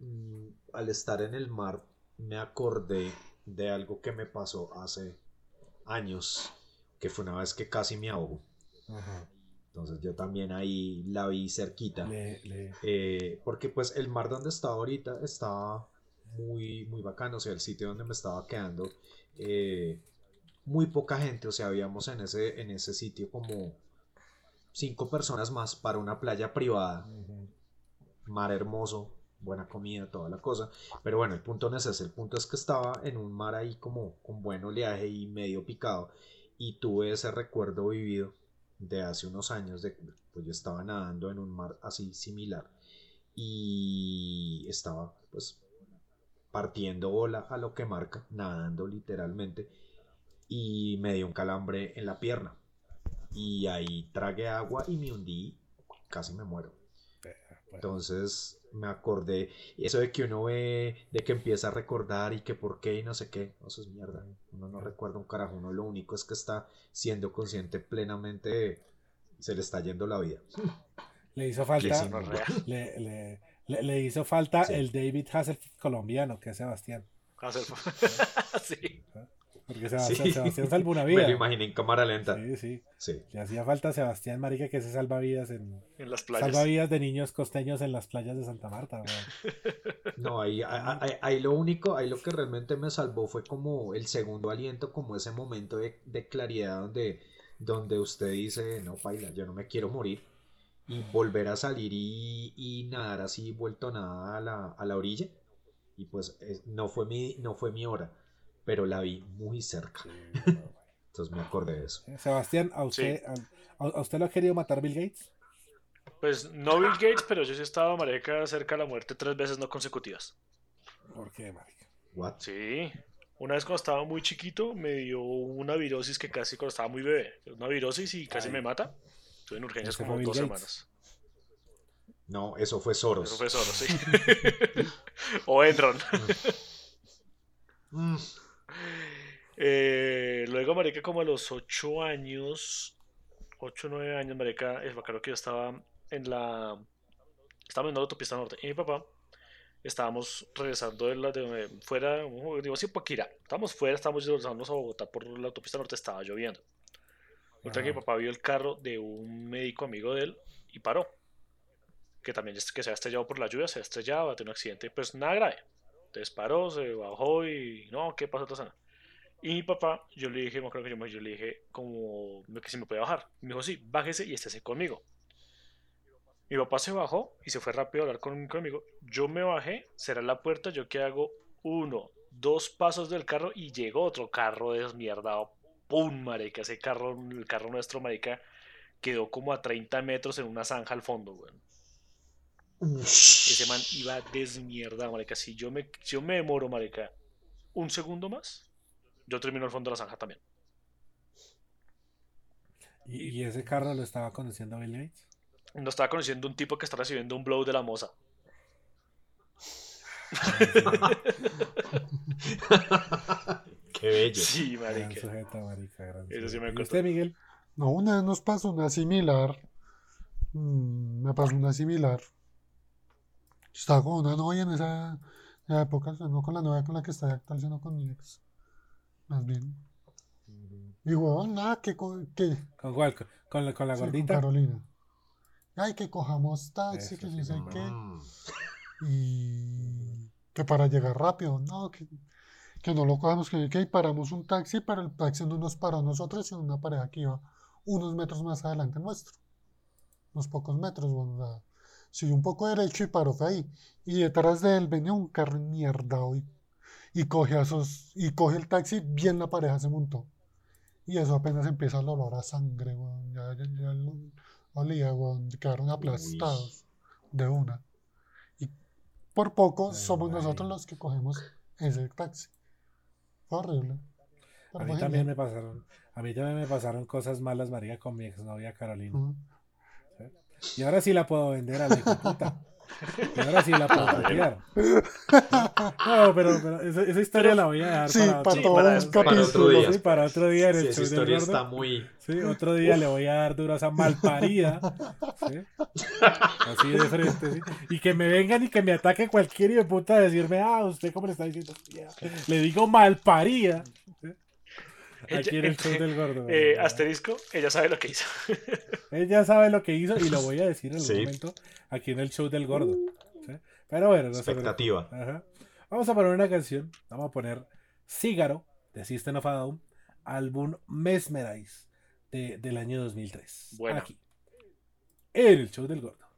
Speaker 3: Mm, al estar en el mar me acordé de algo que me pasó hace años, que fue una vez que casi me ahogo. Entonces yo también ahí la vi cerquita. Eh, porque pues el mar donde estaba ahorita estaba muy, muy bacano. O sea, el sitio donde me estaba quedando, eh, muy poca gente. O sea, habíamos en ese, en ese sitio como cinco personas más para una playa privada. Mar hermoso, buena comida, toda la cosa. Pero bueno, el punto no es ese. El punto es que estaba en un mar ahí como con buen oleaje y medio picado. Y tuve ese recuerdo vivido de hace unos años, de, pues yo estaba nadando en un mar así similar y estaba pues partiendo bola a lo que marca, nadando literalmente y me dio un calambre en la pierna y ahí tragué agua y me hundí, casi me muero. Entonces me acordé, eso de que uno ve, de que empieza a recordar y que por qué y no sé qué, eso es mierda. Uno no recuerda un carajo, uno lo único es que está siendo consciente plenamente se le está yendo la vida.
Speaker 1: Le hizo falta, le, le, hizo falta el David Hasselhoff colombiano, que es Sebastián. Hasselhoff, sí. Porque Sebastián, salva una vida.
Speaker 3: Me lo imaginé en cámara lenta.
Speaker 1: Sí, sí. Le hacía falta Sebastián Marica que se salva vidas en,
Speaker 2: en las playas.
Speaker 1: Salva vidas de niños costeños en las playas de Santa Marta.
Speaker 3: no, ahí, ahí, lo único, ahí lo que realmente me salvó fue como el segundo aliento, como ese momento de, de claridad donde, donde usted dice, no, paila, yo no me quiero morir. Y volver a salir y, y nadar así vuelto nada a la, a la orilla. Y pues no, fue mi, no fue mi hora pero la vi muy cerca. Entonces me acordé de eso.
Speaker 1: Sebastián, ¿a usted, a, usted lo ha querido matar Bill Gates?
Speaker 2: Pues no Bill Gates, pero yo sí he estado, marica, cerca de la muerte tres veces no consecutivas.
Speaker 1: ¿Por qué, marica?
Speaker 3: What?
Speaker 2: Sí. Una vez cuando estaba muy chiquito me dio una virosis que casi cuando estaba muy bebé. Una virosis y casi me mata. Estuve en urgencias como dos semanas.
Speaker 3: No, eso fue Soros.
Speaker 2: Eso fue Soros, sí. o Enron. Mm. Eh, luego, marica, como a los 8 años, 8 o 9 años, marica, es bacano que yo estaba en la... Estaba en la autopista norte y mi papá estábamos regresando de, la, de fuera, digo así, Paquira. Estábamos fuera, estábamos regresando a Bogotá por la autopista norte, estaba lloviendo. Otra que mi papá vio el carro de un médico amigo de él y paró. Que también que se ha estrellado por la lluvia, se ha estrellado, ha tenido un accidente, pues nada grave. Entonces paró, se bajó y no, ¿qué pasó esta Y mi papá, yo le dije, creo que yo, yo le dije como que si me puede bajar. Me dijo, sí, bájese y estése conmigo. Mi papá se bajó y se fue rápido a hablar con, conmigo. Yo me bajé, cerré la puerta, yo que hago uno, dos pasos del carro y llegó otro carro desmierdado. ¡Pum, marica! Ese carro, el carro nuestro, marica, quedó como a 30 metros en una zanja al fondo, Ese man iba desmierda, marica. Si yo me, si yo me demoro, marica, un segundo más, yo termino al fondo de la zanja también.
Speaker 1: ¿Y, ese carro lo estaba conociendo Bill Gates?
Speaker 2: Lo estaba conociendo un tipo que está recibiendo un blow de la moza.
Speaker 3: Qué bello.
Speaker 2: Sí, marica. Eso sí me
Speaker 1: ¿Usted, Miguel?
Speaker 4: No, una vez nos pasó una similar. Mm, me pasó una similar. Estaba con una novia en esa época, no con la novia con la que estoy actual, sino con mi ex. Más bien. Y huevón, nada, que. que
Speaker 1: ¿Con cuál? ¿Con la, con la gordita?
Speaker 4: Carolina. Ay, que cojamos taxi, que yo sé qué. Y. Que para llegar rápido, no, que, que no lo cojamos, que, que paramos un taxi, pero el taxi no nos paró a nosotros, sino una pareja que iba unos metros más adelante nuestro. Unos pocos metros, bueno, siguió un poco derecho y paró ahí. Y detrás de él venía un carro mierdado y, y, coge a esos, y coge el taxi, bien la pareja se montó. Y eso apenas empieza a olor a sangre, Ya, ya, ya olía, Quedaron aplastados de una. Y por poco somos nosotros los que cogemos ese taxi. Fue horrible.
Speaker 1: a mí también me pasaron, a mí también me pasaron cosas malas, María, con mi exnovia Carolina. Y ahora sí la puedo vender a la puta. ahora sí la puedo putear. No, pero, esa, historia la voy a dejar
Speaker 4: para, para,
Speaker 3: otro día.
Speaker 1: Sí, para otro día en el
Speaker 3: sí, esa historia está muy...
Speaker 1: Sí, otro día le voy a dar duro a esa malparida. Así de frente, ¿sí? Y que me vengan y que me ataque cualquier hijo de puta a decirme, ah, usted cómo le está diciendo. Le digo malparida. Aquí en el show del gordo.
Speaker 2: Eh, asterisco, ella sabe lo que hizo.
Speaker 1: ella sabe lo que hizo y lo voy a decir en un momento aquí en el show del gordo. Pero bueno, no
Speaker 3: Expectativa.
Speaker 1: Vamos a poner una canción. Vamos a poner Cígaro de System of a Down, álbum Mesmerize de, del año 2003. Bueno. Aquí. En el show del gordo.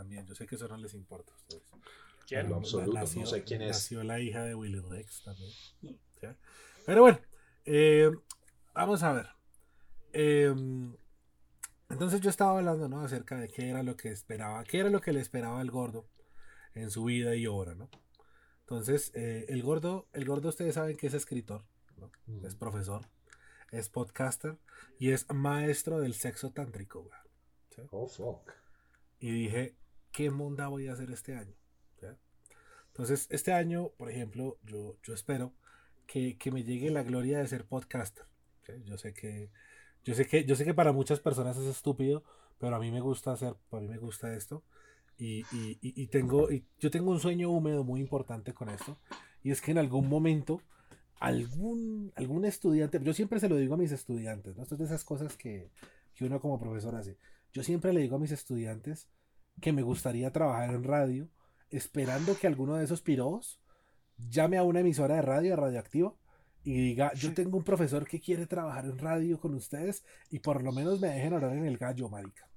Speaker 1: También. Yo sé que eso no les importa a ustedes.
Speaker 3: ¿Quién? nació, no sé quién es.
Speaker 1: Nació la hija de Willy Rex también. Pero bueno, eh, vamos a ver. Em, entonces yo estaba hablando ¿no? acerca de qué era lo que esperaba, qué era lo que le esperaba al gordo en su vida y obra, ¿no? Entonces, eh, el gordo, el gordo ustedes saben que es escritor, es profesor, es podcaster y es maestro del sexo tántrico.
Speaker 3: Oh, fuck.
Speaker 1: Y dije, ¿qué monda voy a hacer este año? Entonces, este año, por ejemplo, yo, yo espero que, me llegue la gloria de ser podcaster. Yo sé que yo sé que yo sé que para muchas personas es estúpido, pero a mí me gusta hacer, a mí me gusta esto. Y, y, tengo, y yo tengo un sueño húmedo muy importante con esto. Y es que en algún momento, algún, algún estudiante, yo siempre se lo digo a mis estudiantes, ¿no? Esto es de esas cosas que, que uno como profesor hace. Yo siempre le digo a mis estudiantes que me gustaría trabajar en radio, esperando que alguno de esos piros llame a una emisora de radio, radioactiva, y diga, yo tengo un profesor que quiere trabajar en radio con ustedes y por lo menos me dejen orar en el gallo, marica.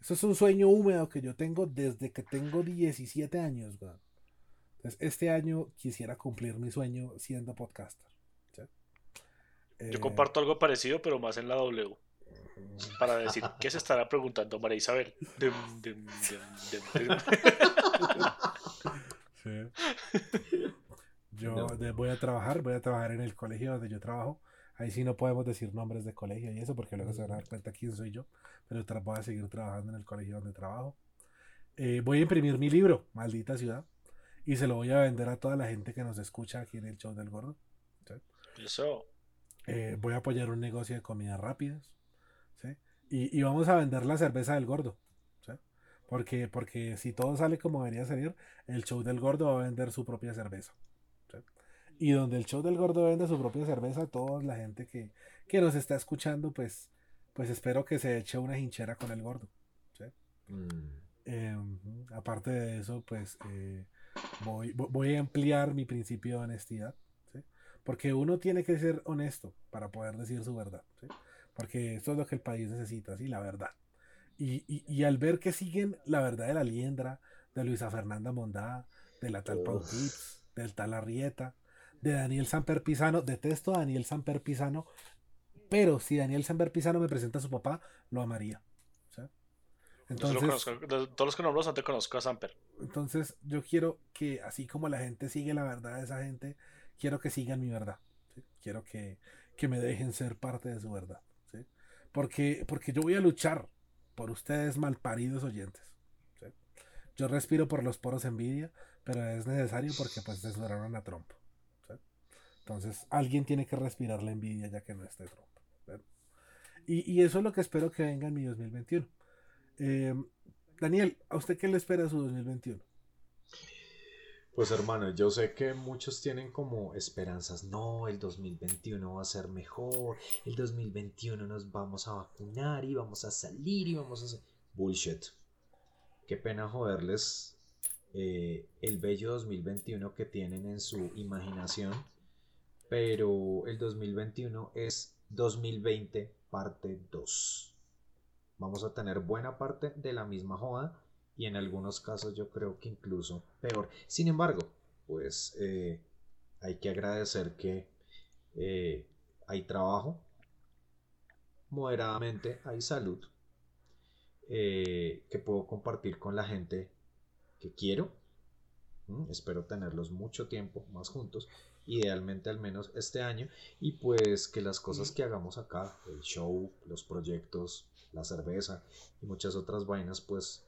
Speaker 1: Eso es un sueño húmedo que yo tengo desde que tengo 17 años. Entonces, este año quisiera cumplir mi sueño siendo podcaster.
Speaker 2: Yo eh, comparto algo parecido, pero más en la W para decir qué se estará preguntando María Isabel.
Speaker 1: Yo voy a trabajar, voy a trabajar en el colegio donde yo trabajo. Ahí sí no podemos decir nombres de colegio y eso porque luego se van a dar cuenta quién soy yo. Pero voy a seguir trabajando en el colegio donde trabajo. Eh, voy a imprimir mi libro, Maldita Ciudad. Y se lo voy a vender a toda la gente que nos escucha aquí en el show del gordo.
Speaker 2: Eso.
Speaker 1: Eh, voy a apoyar un negocio de comidas rápidas. Y, vamos a vender la cerveza del gordo. Porque, porque si todo sale como debería salir, el show del gordo va a vender su propia cerveza. Y donde el show del gordo vende su propia cerveza, toda la gente que, nos está escuchando, pues, pues espero que se eche una hinchera con el gordo. Mm. Em, aparte de eso, pues eh, voy, voy a ampliar mi principio de honestidad. Porque uno tiene que ser honesto para poder decir su verdad. Porque esto es lo que el país necesita, ¿sí? la verdad. Y, al ver que siguen la verdad de la liendra, de Luisa Fernanda Mondá, de la tal Pau Tips, del tal Arrieta, de Daniel Samper Pisano, detesto a Daniel Samper Pisano, pero si Daniel Samper Pisano me presenta a su papá, lo amaría.
Speaker 2: Entonces, todos los que nombro antes conozco a Samper.
Speaker 1: Entonces, yo quiero que, así como la gente sigue la verdad de esa gente, quiero que sigan mi verdad. Quiero que, que, me dejen ser parte de su verdad. Porque, porque yo voy a luchar por ustedes malparidos oyentes. Yo respiro por los poros envidia, pero es necesario porque pues censuraron a Trump. Entonces alguien tiene que respirar la envidia ya que no esté Trump. Y, y, eso es lo que espero que venga en mi 2021. Em, Daniel, ¿a usted qué le espera su 2021?
Speaker 3: Pues hermano, yo sé que muchos tienen como esperanzas, no, el 2021 va a ser mejor, el 2021 nos vamos a vacunar y vamos a salir y vamos a hacer... Bullshit. Qué pena joderles eh, el bello 2021 que tienen en su imaginación, pero el 2021 es 2020 parte 2. Vamos a tener buena parte de la misma joda y en algunos casos yo creo que incluso peor. Sin embargo, pues eh, hay que agradecer que eh, hay trabajo, moderadamente hay salud, eh, que puedo compartir con la gente que quiero. espero tenerlos mucho tiempo más juntos, idealmente al menos este año, y pues que las cosas que hagamos acá, el show, los proyectos, la cerveza y muchas otras vainas, pues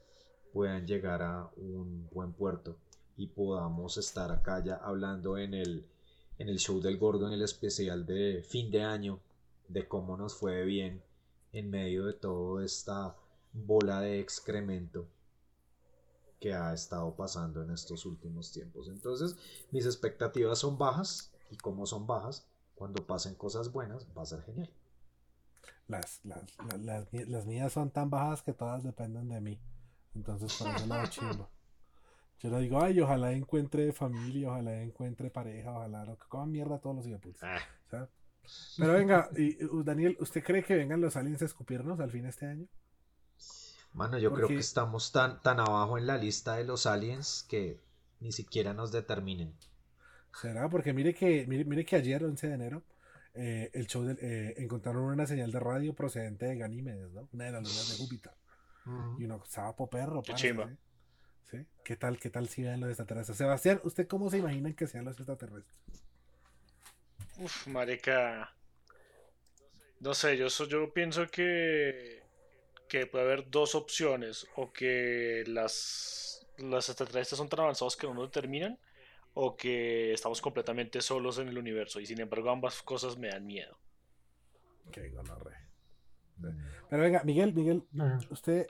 Speaker 3: puedan llegar a un buen puerto y podamos estar acá ya hablando en el, en el show del gordo, en el especial de fin de año, de cómo nos fue bien en medio de toda esta bola de excremento que ha estado pasando en estos últimos tiempos. Entonces, mis expectativas son bajas y como son bajas, cuando pasen cosas buenas, va a ser genial.
Speaker 1: Las, las, las, las mías son tan bajas que todas dependen de mí. Entonces, por eso la chimba. Yo le digo, ay, ojalá encuentre familia, ojalá encuentre pareja, ojalá lo que coman mierda todos los días. Ah. Pero venga, y, Daniel, ¿usted cree que vengan los aliens a escupirnos al fin de este año?
Speaker 3: Mano, yo creo que estamos tan, tan abajo en la lista de los aliens que ni siquiera nos determinen.
Speaker 1: ¿Será? Porque mire que, mire, que ayer, 11 de enero, eh, el show eh, encontraron una señal de radio procedente de Ganímedes, ¿no? Una de las lunas de Júpiter. Y uno sapo perro, Qué ¿sí? ¿Qué tal, qué tal si ven los extraterrestres? Sebastián, ¿usted cómo se imagina que sean los extraterrestres?
Speaker 2: Uf, marica. No sé, yo, yo pienso que, que puede haber dos opciones. O que las, las extraterrestres son tan avanzados que no nos determinan. O que estamos completamente solos en el universo. Y sin embargo ambas cosas me dan miedo.
Speaker 1: Qué gonorre. Pero venga, Miguel, Miguel, usted,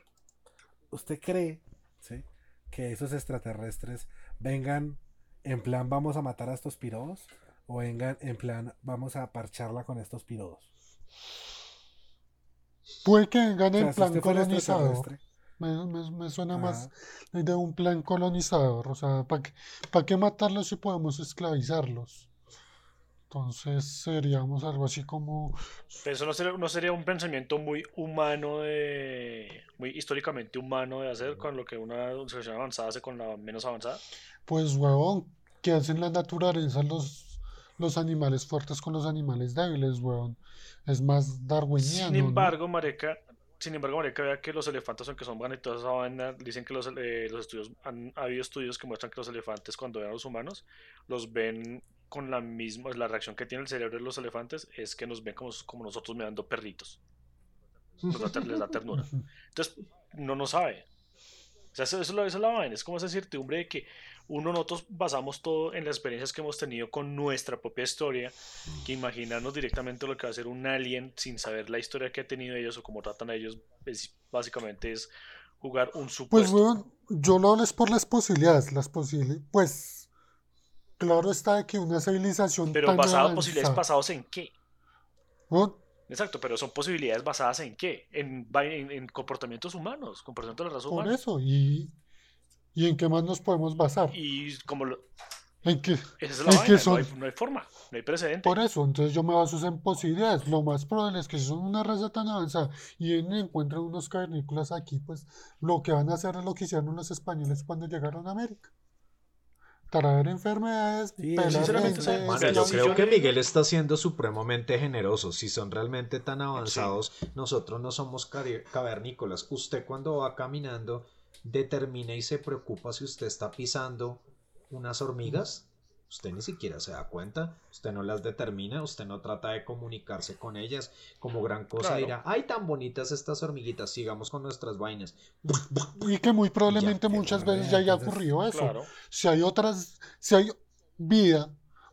Speaker 1: usted cree que esos extraterrestres vengan en plan vamos a matar a estos pirodos o vengan en plan vamos a parcharla con estos pirodos.
Speaker 4: Puede que vengan en plan colonizador. Me, suena más de un plan colonizador. O sea, ¿para qué, qué matarlos si podemos esclavizarlos? Entonces seríamos algo así como...
Speaker 2: eso no sería, no sería un pensamiento muy humano, de, muy históricamente humano de hacer con lo que una civilización avanzada hace con la menos avanzada.
Speaker 4: Pues huevón, que hacen la naturaleza los, los animales fuertes con los animales débiles, huevón. Es más darwiniano.
Speaker 2: Sin embargo, Mareca, sin embargo, Mareca, vea que los elefantes, aunque son buenos y toda esa vaina, dicen que los, eh, los estudios, han ha habido estudios que muestran que los elefantes cuando ven a los humanos, los ven con la misma, la reacción que tiene el cerebro de los elefantes es que nos ven como, como nosotros mirando perritos. les da ternura. Entonces, no nos sabe. O sea, eso, eso, es la vaina. Es como esa certidumbre de que uno, nosotros basamos todo en las experiencias que hemos tenido con nuestra propia historia, que imaginarnos directamente lo que va a ser un alien sin saber la historia que ha tenido ellos o cómo tratan a ellos, básicamente es jugar un
Speaker 4: pues, supuesto. Pues, weón, yo lo hablo es por las posibilidades. Las posibilidades, pues, claro está de que una civilización.
Speaker 2: Pero basado en posibilidades basadas en qué? Exacto, pero son posibilidades basadas en qué? En, en, comportamientos humanos, comportamientos de la raza humana.
Speaker 4: Por eso, y, y en qué más nos podemos basar.
Speaker 2: Y como lo,
Speaker 4: ¿En qué?
Speaker 2: Esa es la vaina, no, hay, no, hay, forma, no hay precedente.
Speaker 4: Por eso, entonces yo me baso en posibilidades. Lo más probable es que si son una raza tan avanzada y encuentran unos cavernícolas aquí, pues lo que van a hacer es lo que hicieron los españoles cuando llegaron a América. Traer enfermedades, sí, sinceramente,
Speaker 3: yo creo que Miguel está siendo supremamente generoso. Si son realmente tan avanzados, nosotros no somos cavernícolas. Usted cuando va caminando determina y se preocupa si usted está pisando unas hormigas, usted ni siquiera se da cuenta, usted no las determina, usted no trata de comunicarse con ellas como gran cosa dirá, ay tan bonitas estas hormiguitas, sigamos con nuestras vainas.
Speaker 4: Y que muy probablemente muchas veces ya haya ocurrido eso. Si hay otras, si hay vida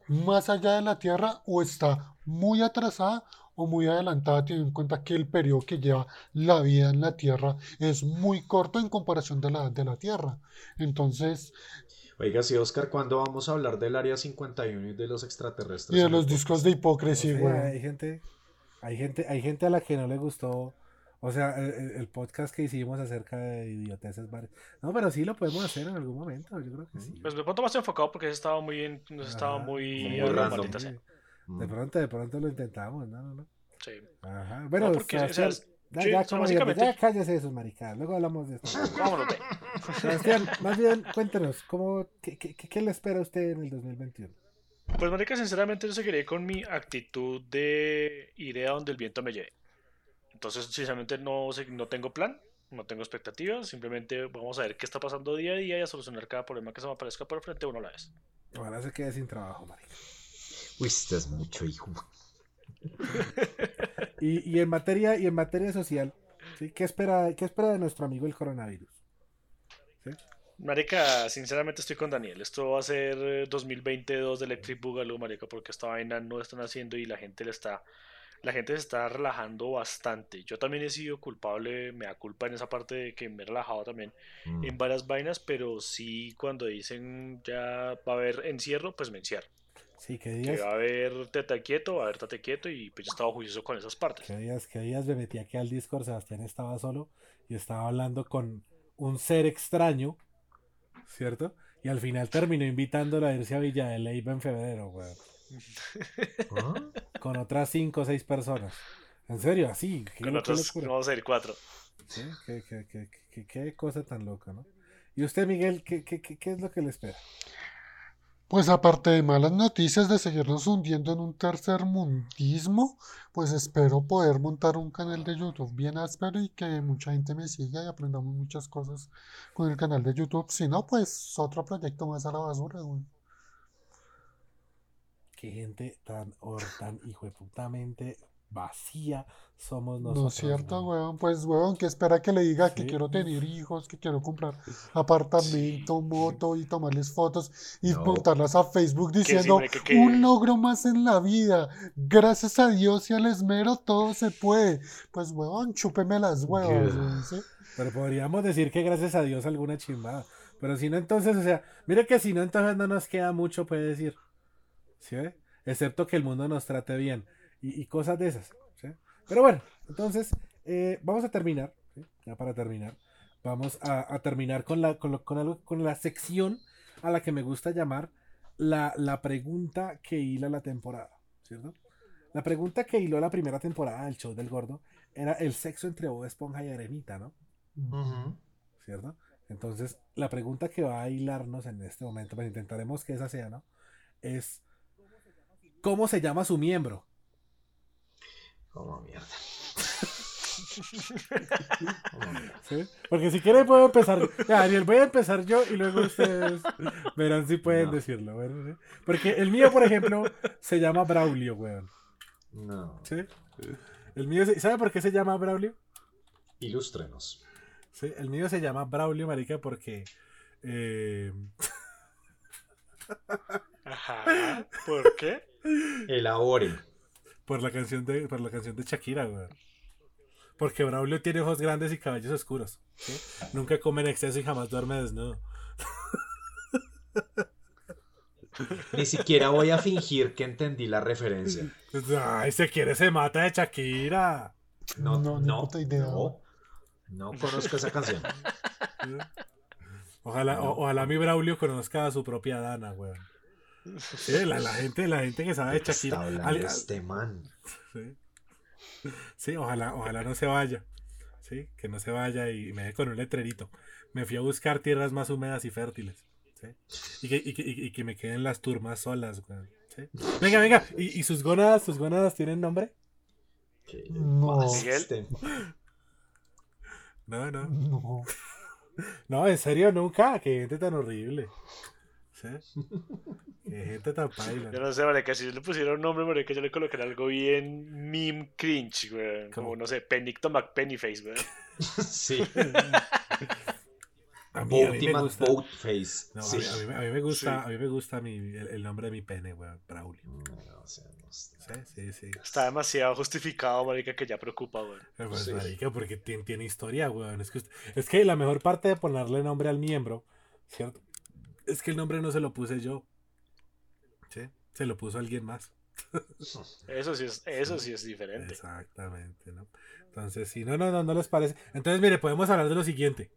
Speaker 4: más allá de la Tierra o está muy atrasada o muy adelantada teniendo en cuenta que el periodo que lleva la vida en la Tierra es muy corto en comparación de la de la Tierra. Entonces,
Speaker 3: Oiga, sí, Oscar, ¿cuándo vamos a hablar del Área 51 y de los extraterrestres?
Speaker 4: Y de los discos de hipocresía, güey.
Speaker 1: hay gente, hay gente, hay gente a la que no le gustó, o sea, el, podcast que hicimos acerca de idioteces No, pero sí lo podemos hacer en algún momento, yo creo que sí.
Speaker 2: Pues de pronto más enfocado porque estaba muy bien, nos estaba muy,
Speaker 1: muy random. De pronto, de pronto lo intentamos, no, no, no. Sí. Ajá. Bueno, porque, o sea, ya, ya, básicamente... ya cállese eso, marica. Luego hablamos de esto. Vámonos. Sebastián, más bien, cuéntenos, ¿cómo, qué, qué, qué, le espera a usted en el 2021?
Speaker 2: Pues, marica, sinceramente yo seguiré con mi actitud de iré a donde el viento me lleve. Entonces, sinceramente, no, no tengo plan, no tengo expectativas. Simplemente vamos a ver qué está pasando día a día y a solucionar cada problema que se me aparezca por el frente uno a la vez.
Speaker 1: Ojalá se quede sin trabajo, marica.
Speaker 3: Uy, estás mucho, hijo.
Speaker 1: y, en materia, y en materia social, ¿qué, espera, ¿qué espera de nuestro amigo el coronavirus?
Speaker 2: Marica, sinceramente estoy con Daniel. Esto va a ser 2022 de Electric Boogaloo, marica, porque esta vaina no están haciendo y la gente le está la gente se está relajando bastante. Yo también he sido culpable, me da culpa en esa parte de que me he relajado también mm. en varias vainas, pero sí cuando dicen ya va a haber encierro, pues me encierro.
Speaker 1: Sí, que días.
Speaker 2: Que va a haber teta quieto, va a haber tate quieto y pues yo estaba juicioso con esas partes.
Speaker 1: Que días, que días me metí aquí al Discord, Sebastián estaba solo y estaba hablando con un ser extraño, ¿cierto? Y al final terminó invitándolo a irse a Villa de Leyva en febrero, weón. ¿Ah? Con otras cinco o seis personas. En serio, así.
Speaker 2: Con otros, vamos a ir cuatro.
Speaker 1: ¿Sí? ¿Qué, qué, qué, qué, cosa tan loca, ¿no? ¿Y usted, Miguel, qué, qué, qué es lo que le espera?
Speaker 4: Pues aparte de malas noticias de seguirnos hundiendo en un tercer mundismo, pues espero poder montar un canal de YouTube bien áspero y que mucha gente me siga y aprendamos muchas cosas con el canal de YouTube. Si no, pues otro proyecto más a la basura, güey.
Speaker 1: Qué gente tan, tan hijo de putamente vacía somos nosotros.
Speaker 4: No es cierto, weón. Pues, weón, que espera que le diga que quiero tener hijos, que quiero comprar apartamento, moto y tomarles fotos y montarlas a Facebook diciendo un logro más en la vida. Gracias a Dios y al esmero todo se puede. Pues, weón, chúpeme las huevas.
Speaker 1: Pero podríamos decir que gracias a Dios alguna chimbada. Pero si no, entonces, o sea, mire que si no, entonces no nos queda mucho, puede decir. ¿Sí Excepto que el mundo nos trate bien y, cosas de esas. Pero bueno, entonces eh, vamos a terminar, ya para terminar, vamos a, terminar con la, con, con, la sección a la que me gusta llamar la, la pregunta que hila la temporada, ¿cierto? La pregunta que hiló la primera temporada del show del gordo era el sexo entre Bob Esponja y Arenita, ¿no? ¿Cierto? Entonces, la pregunta que va a hilarnos en este momento, pues intentaremos que esa sea, ¿no? Es, ¿cómo se llama su miembro?
Speaker 3: Como mierda.
Speaker 1: Porque si quieren puedo empezar. Daniel, voy a empezar yo y luego ustedes verán si pueden decirlo. Porque el mío, por ejemplo, se llama Braulio, weón.
Speaker 3: No.
Speaker 1: ¿Sí? El mío, ¿sabe por qué se llama Braulio?
Speaker 3: Ilústrenos.
Speaker 1: Sí, el mío se llama Braulio, marica, porque. Eh...
Speaker 2: Ajá. ¿Por qué?
Speaker 3: Elabore.
Speaker 1: Por la canción de, por la canción de Shakira, güey. Porque Braulio tiene ojos grandes y cabellos oscuros. Nunca come en exceso y jamás duerme desnudo.
Speaker 3: Ni siquiera voy a fingir que entendí la referencia.
Speaker 1: Ay, se quiere, se mata de Shakira.
Speaker 3: No, no, no. No, conozco esa canción.
Speaker 1: Ojalá, ojalá mi Braulio conozca a su propia Dana, weón. Sí, la, gente, la gente que sabe de Shakira.
Speaker 3: este man.
Speaker 1: Sí. ojalá, ojalá no se vaya. Sí, que no se vaya y me deje con un letrerito. Me fui a buscar tierras más húmedas y fértiles. ¿sí? Y, que, y, que, y, que, me queden las turmas solas. Venga, venga. ¿Y, ¿Y, sus gónadas, sus gónadas tienen nombre?
Speaker 4: No.
Speaker 1: No, no. No. No, en serio, nunca. Qué gente tan horrible. ¿Sí? Qué gente tan paila.
Speaker 2: Yo no sé, vale, que si le pusiera un nombre, vale, que yo le colocaría algo bien meme cringe, güey. Como, no sé, Penicto McPennyface, güey.
Speaker 3: sí. A mí, a mí, me gusta.
Speaker 1: Face. No, sí. a, mí, a, mí, me gusta, a mí me gusta mi, el, el, nombre de mi pene, güey, Braulio. No, o sea, no
Speaker 2: sí, sí, sí. Está demasiado justificado, marica, que ya preocupa, güey.
Speaker 1: Pues, sí. marica, porque tiene, tiene historia, güey. Es que, es que la mejor parte de ponerle nombre al miembro, ¿cierto? Es que el nombre no se lo puse yo. ¿Sí? Se lo puso alguien más.
Speaker 2: Eso sí es, eso sí es diferente.
Speaker 1: Exactamente, ¿no? Entonces, si no, no, no, no les parece. Entonces, mire, podemos hablar de lo siguiente.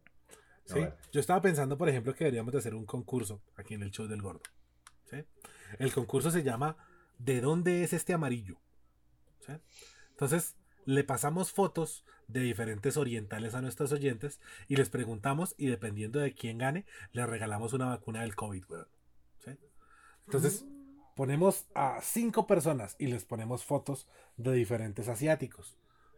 Speaker 1: ¿sí? Yo estaba pensando, por ejemplo, que deberíamos de hacer un concurso aquí en el show del gordo. ¿sí? El concurso se llama ¿De dónde es este amarillo? ¿sí? Entonces, le pasamos fotos de diferentes orientales a nuestros oyentes y les preguntamos y dependiendo de quién gane, le regalamos una vacuna del COVID. ¿sí? Entonces, ponemos a cinco personas y les ponemos fotos de diferentes asiáticos.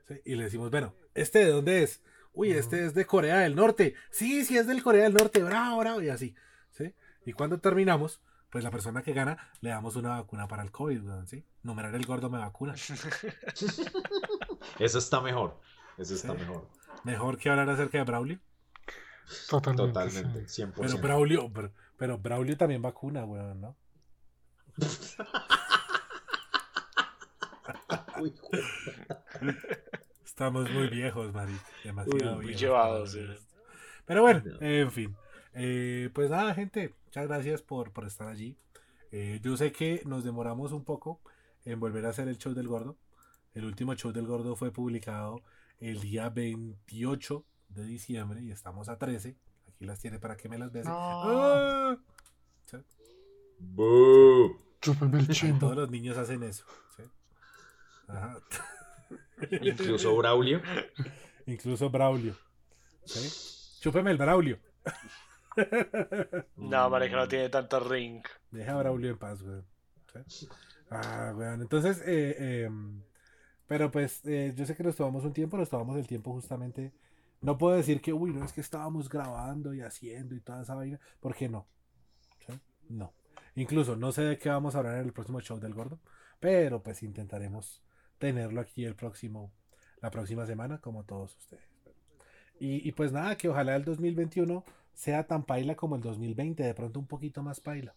Speaker 1: ¿sí? Y le decimos, bueno, ¿este de dónde es? Uy, este es de Corea del Norte. Sí, sí, es del Corea del Norte. Bravo, bravo. Y así. ¿sí? Y cuando terminamos, pues la persona que gana le damos una vacuna para el COVID, ¿sí? Numerar el gordo me vacuna.
Speaker 3: Eso está mejor. Eso está mejor.
Speaker 1: Mejor que hablar acerca de Braulio.
Speaker 4: Totalmente.
Speaker 3: Totalmente, 100%.
Speaker 1: Pero Braulio, pero, Braulio también vacuna, weón, ¿no? Uy, Estamos muy viejos, Mari. Demasiado muy
Speaker 2: llevados.
Speaker 1: Pero bueno, en fin. Eh, pues nada, gente. Muchas gracias por, por estar allí. Eh, yo sé que nos demoramos un poco en volver a hacer el show del gordo. El último show del gordo fue publicado el día 28 de diciembre y estamos a 13. Aquí las tiene para que me las bese. ¡Ah! Todos los niños hacen eso. Ajá.
Speaker 3: Incluso Braulio.
Speaker 1: Incluso Braulio. ¿Sí? Chúpeme el Braulio.
Speaker 2: No, mareja no tiene tanto ring.
Speaker 1: Deja a Braulio en paz, güey. Ah, weón. Entonces, eh, em, pero pues, eh, yo sé que nos tomamos un tiempo, nos tomamos el tiempo justamente. No puedo decir que, uy, no es que estábamos grabando y haciendo y toda esa vaina. ¿Por qué no? No. Incluso no sé de qué vamos a hablar en el próximo show del gordo. Pero pues intentaremos tenerlo aquí el próximo, la próxima semana, como todos ustedes. Y, pues nada, que ojalá el 2021 sea tan paila como el 2020, de pronto un poquito más paila.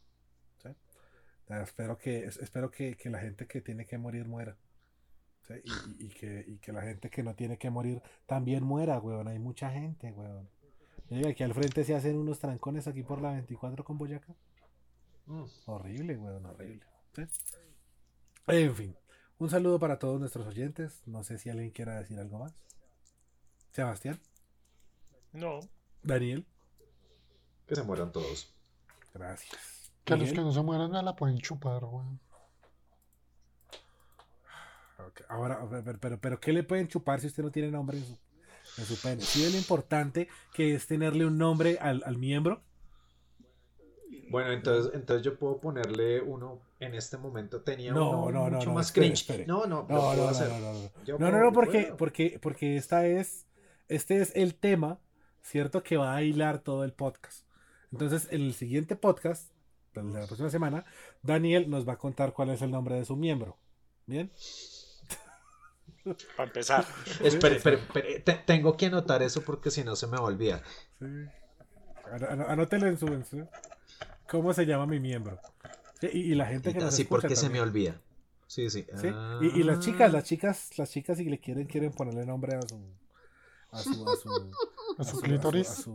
Speaker 1: Espero, que, espero que, la gente que tiene que morir muera. Y, que, que, la gente que no tiene que morir también muera, weón. Hay mucha gente, weón. aquí al frente se hacen unos trancones aquí por la 24 con Boyacá. Mm. Horrible, weón, horrible. En fin. Un saludo para todos nuestros oyentes. No sé si alguien quiera decir algo más. Sebastián.
Speaker 2: No.
Speaker 1: Daniel.
Speaker 3: Que se mueran todos.
Speaker 1: Gracias.
Speaker 4: Que los que no se mueran no la pueden chupar, weón.
Speaker 1: Ahora, pero, pero, ¿qué le pueden chupar si usted no tiene nombre en su, en su pene? ¿Sí es lo importante que es tenerle un nombre al, al miembro?
Speaker 3: Bueno, entonces, entonces yo puedo ponerle uno en este momento. Tenía uno mucho más cringe. No, no,
Speaker 1: no, no, no, no, no, porque, porque, porque esta es, este es el tema, ¿cierto? Que va a hilar todo el podcast. Entonces, en el siguiente podcast, de la próxima semana, Daniel nos va a contar cuál es el nombre de su miembro. ¿Bien?
Speaker 2: Para empezar.
Speaker 3: espere. tengo que anotar eso porque si no se me va a olvidar. Sí.
Speaker 1: Anótelo en su, en su, ¿Cómo se llama mi miembro? y, la gente que
Speaker 3: nos Así porque se me olvida. Sí, sí.
Speaker 1: Y, las chicas, las chicas, las chicas si le quieren, quieren ponerle nombre a su,
Speaker 4: a su, a su, a su clítoris.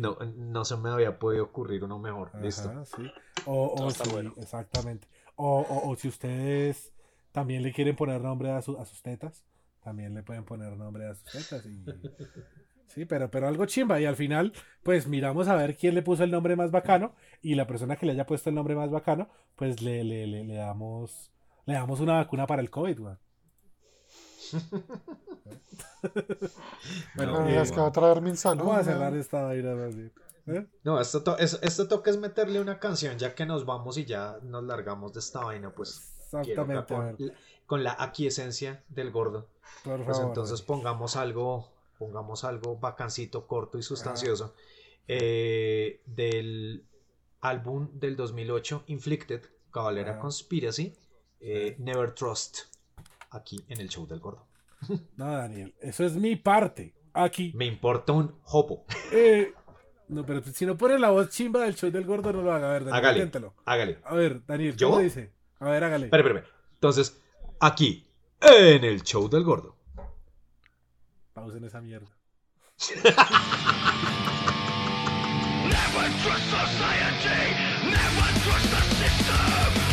Speaker 3: no, no se me había podido ocurrir uno mejor. Listo.
Speaker 1: O, o si, exactamente. O, o, o, si ustedes también le quieren poner nombre a, su, a sus tetas, también le pueden poner nombre a sus tetas. Y, Sí, pero, pero algo chimba. Y al final, pues miramos a ver quién le puso el nombre más bacano. Y la persona que le haya puesto el nombre más bacano, pues le, le, le, damos le damos una vacuna para el COVID,
Speaker 4: bueno, bueno eh, es que va a traer mi salud.
Speaker 1: Vamos a cerrar esta vaina
Speaker 3: ¿eh? No, esto, esto, toca es meterle una canción ya que nos vamos y ya nos largamos de esta vaina, pues. Exactamente. Con, la aquiescencia del gordo. pues entonces pongamos algo pongamos algo bacancito, corto y sustancioso, eh, del álbum del 2008, Inflicted, Cabalera Conspiracy, eh, Never Trust, aquí en el show del gordo.
Speaker 1: No, Daniel, eso es mi parte. Aquí.
Speaker 3: Me importa un hopo.
Speaker 1: Eh, no, pero si no pone la voz chimba del show del gordo, no lo haga. A ver, Daniel,
Speaker 3: hágale, hágale.
Speaker 1: A ver, Daniel, ¿cómo dice? A ver, hágale.
Speaker 3: Espera, espera, Entonces, aquí, en el show del gordo.
Speaker 1: Pausen esa mierda.
Speaker 5: Never trust society, never trust the system.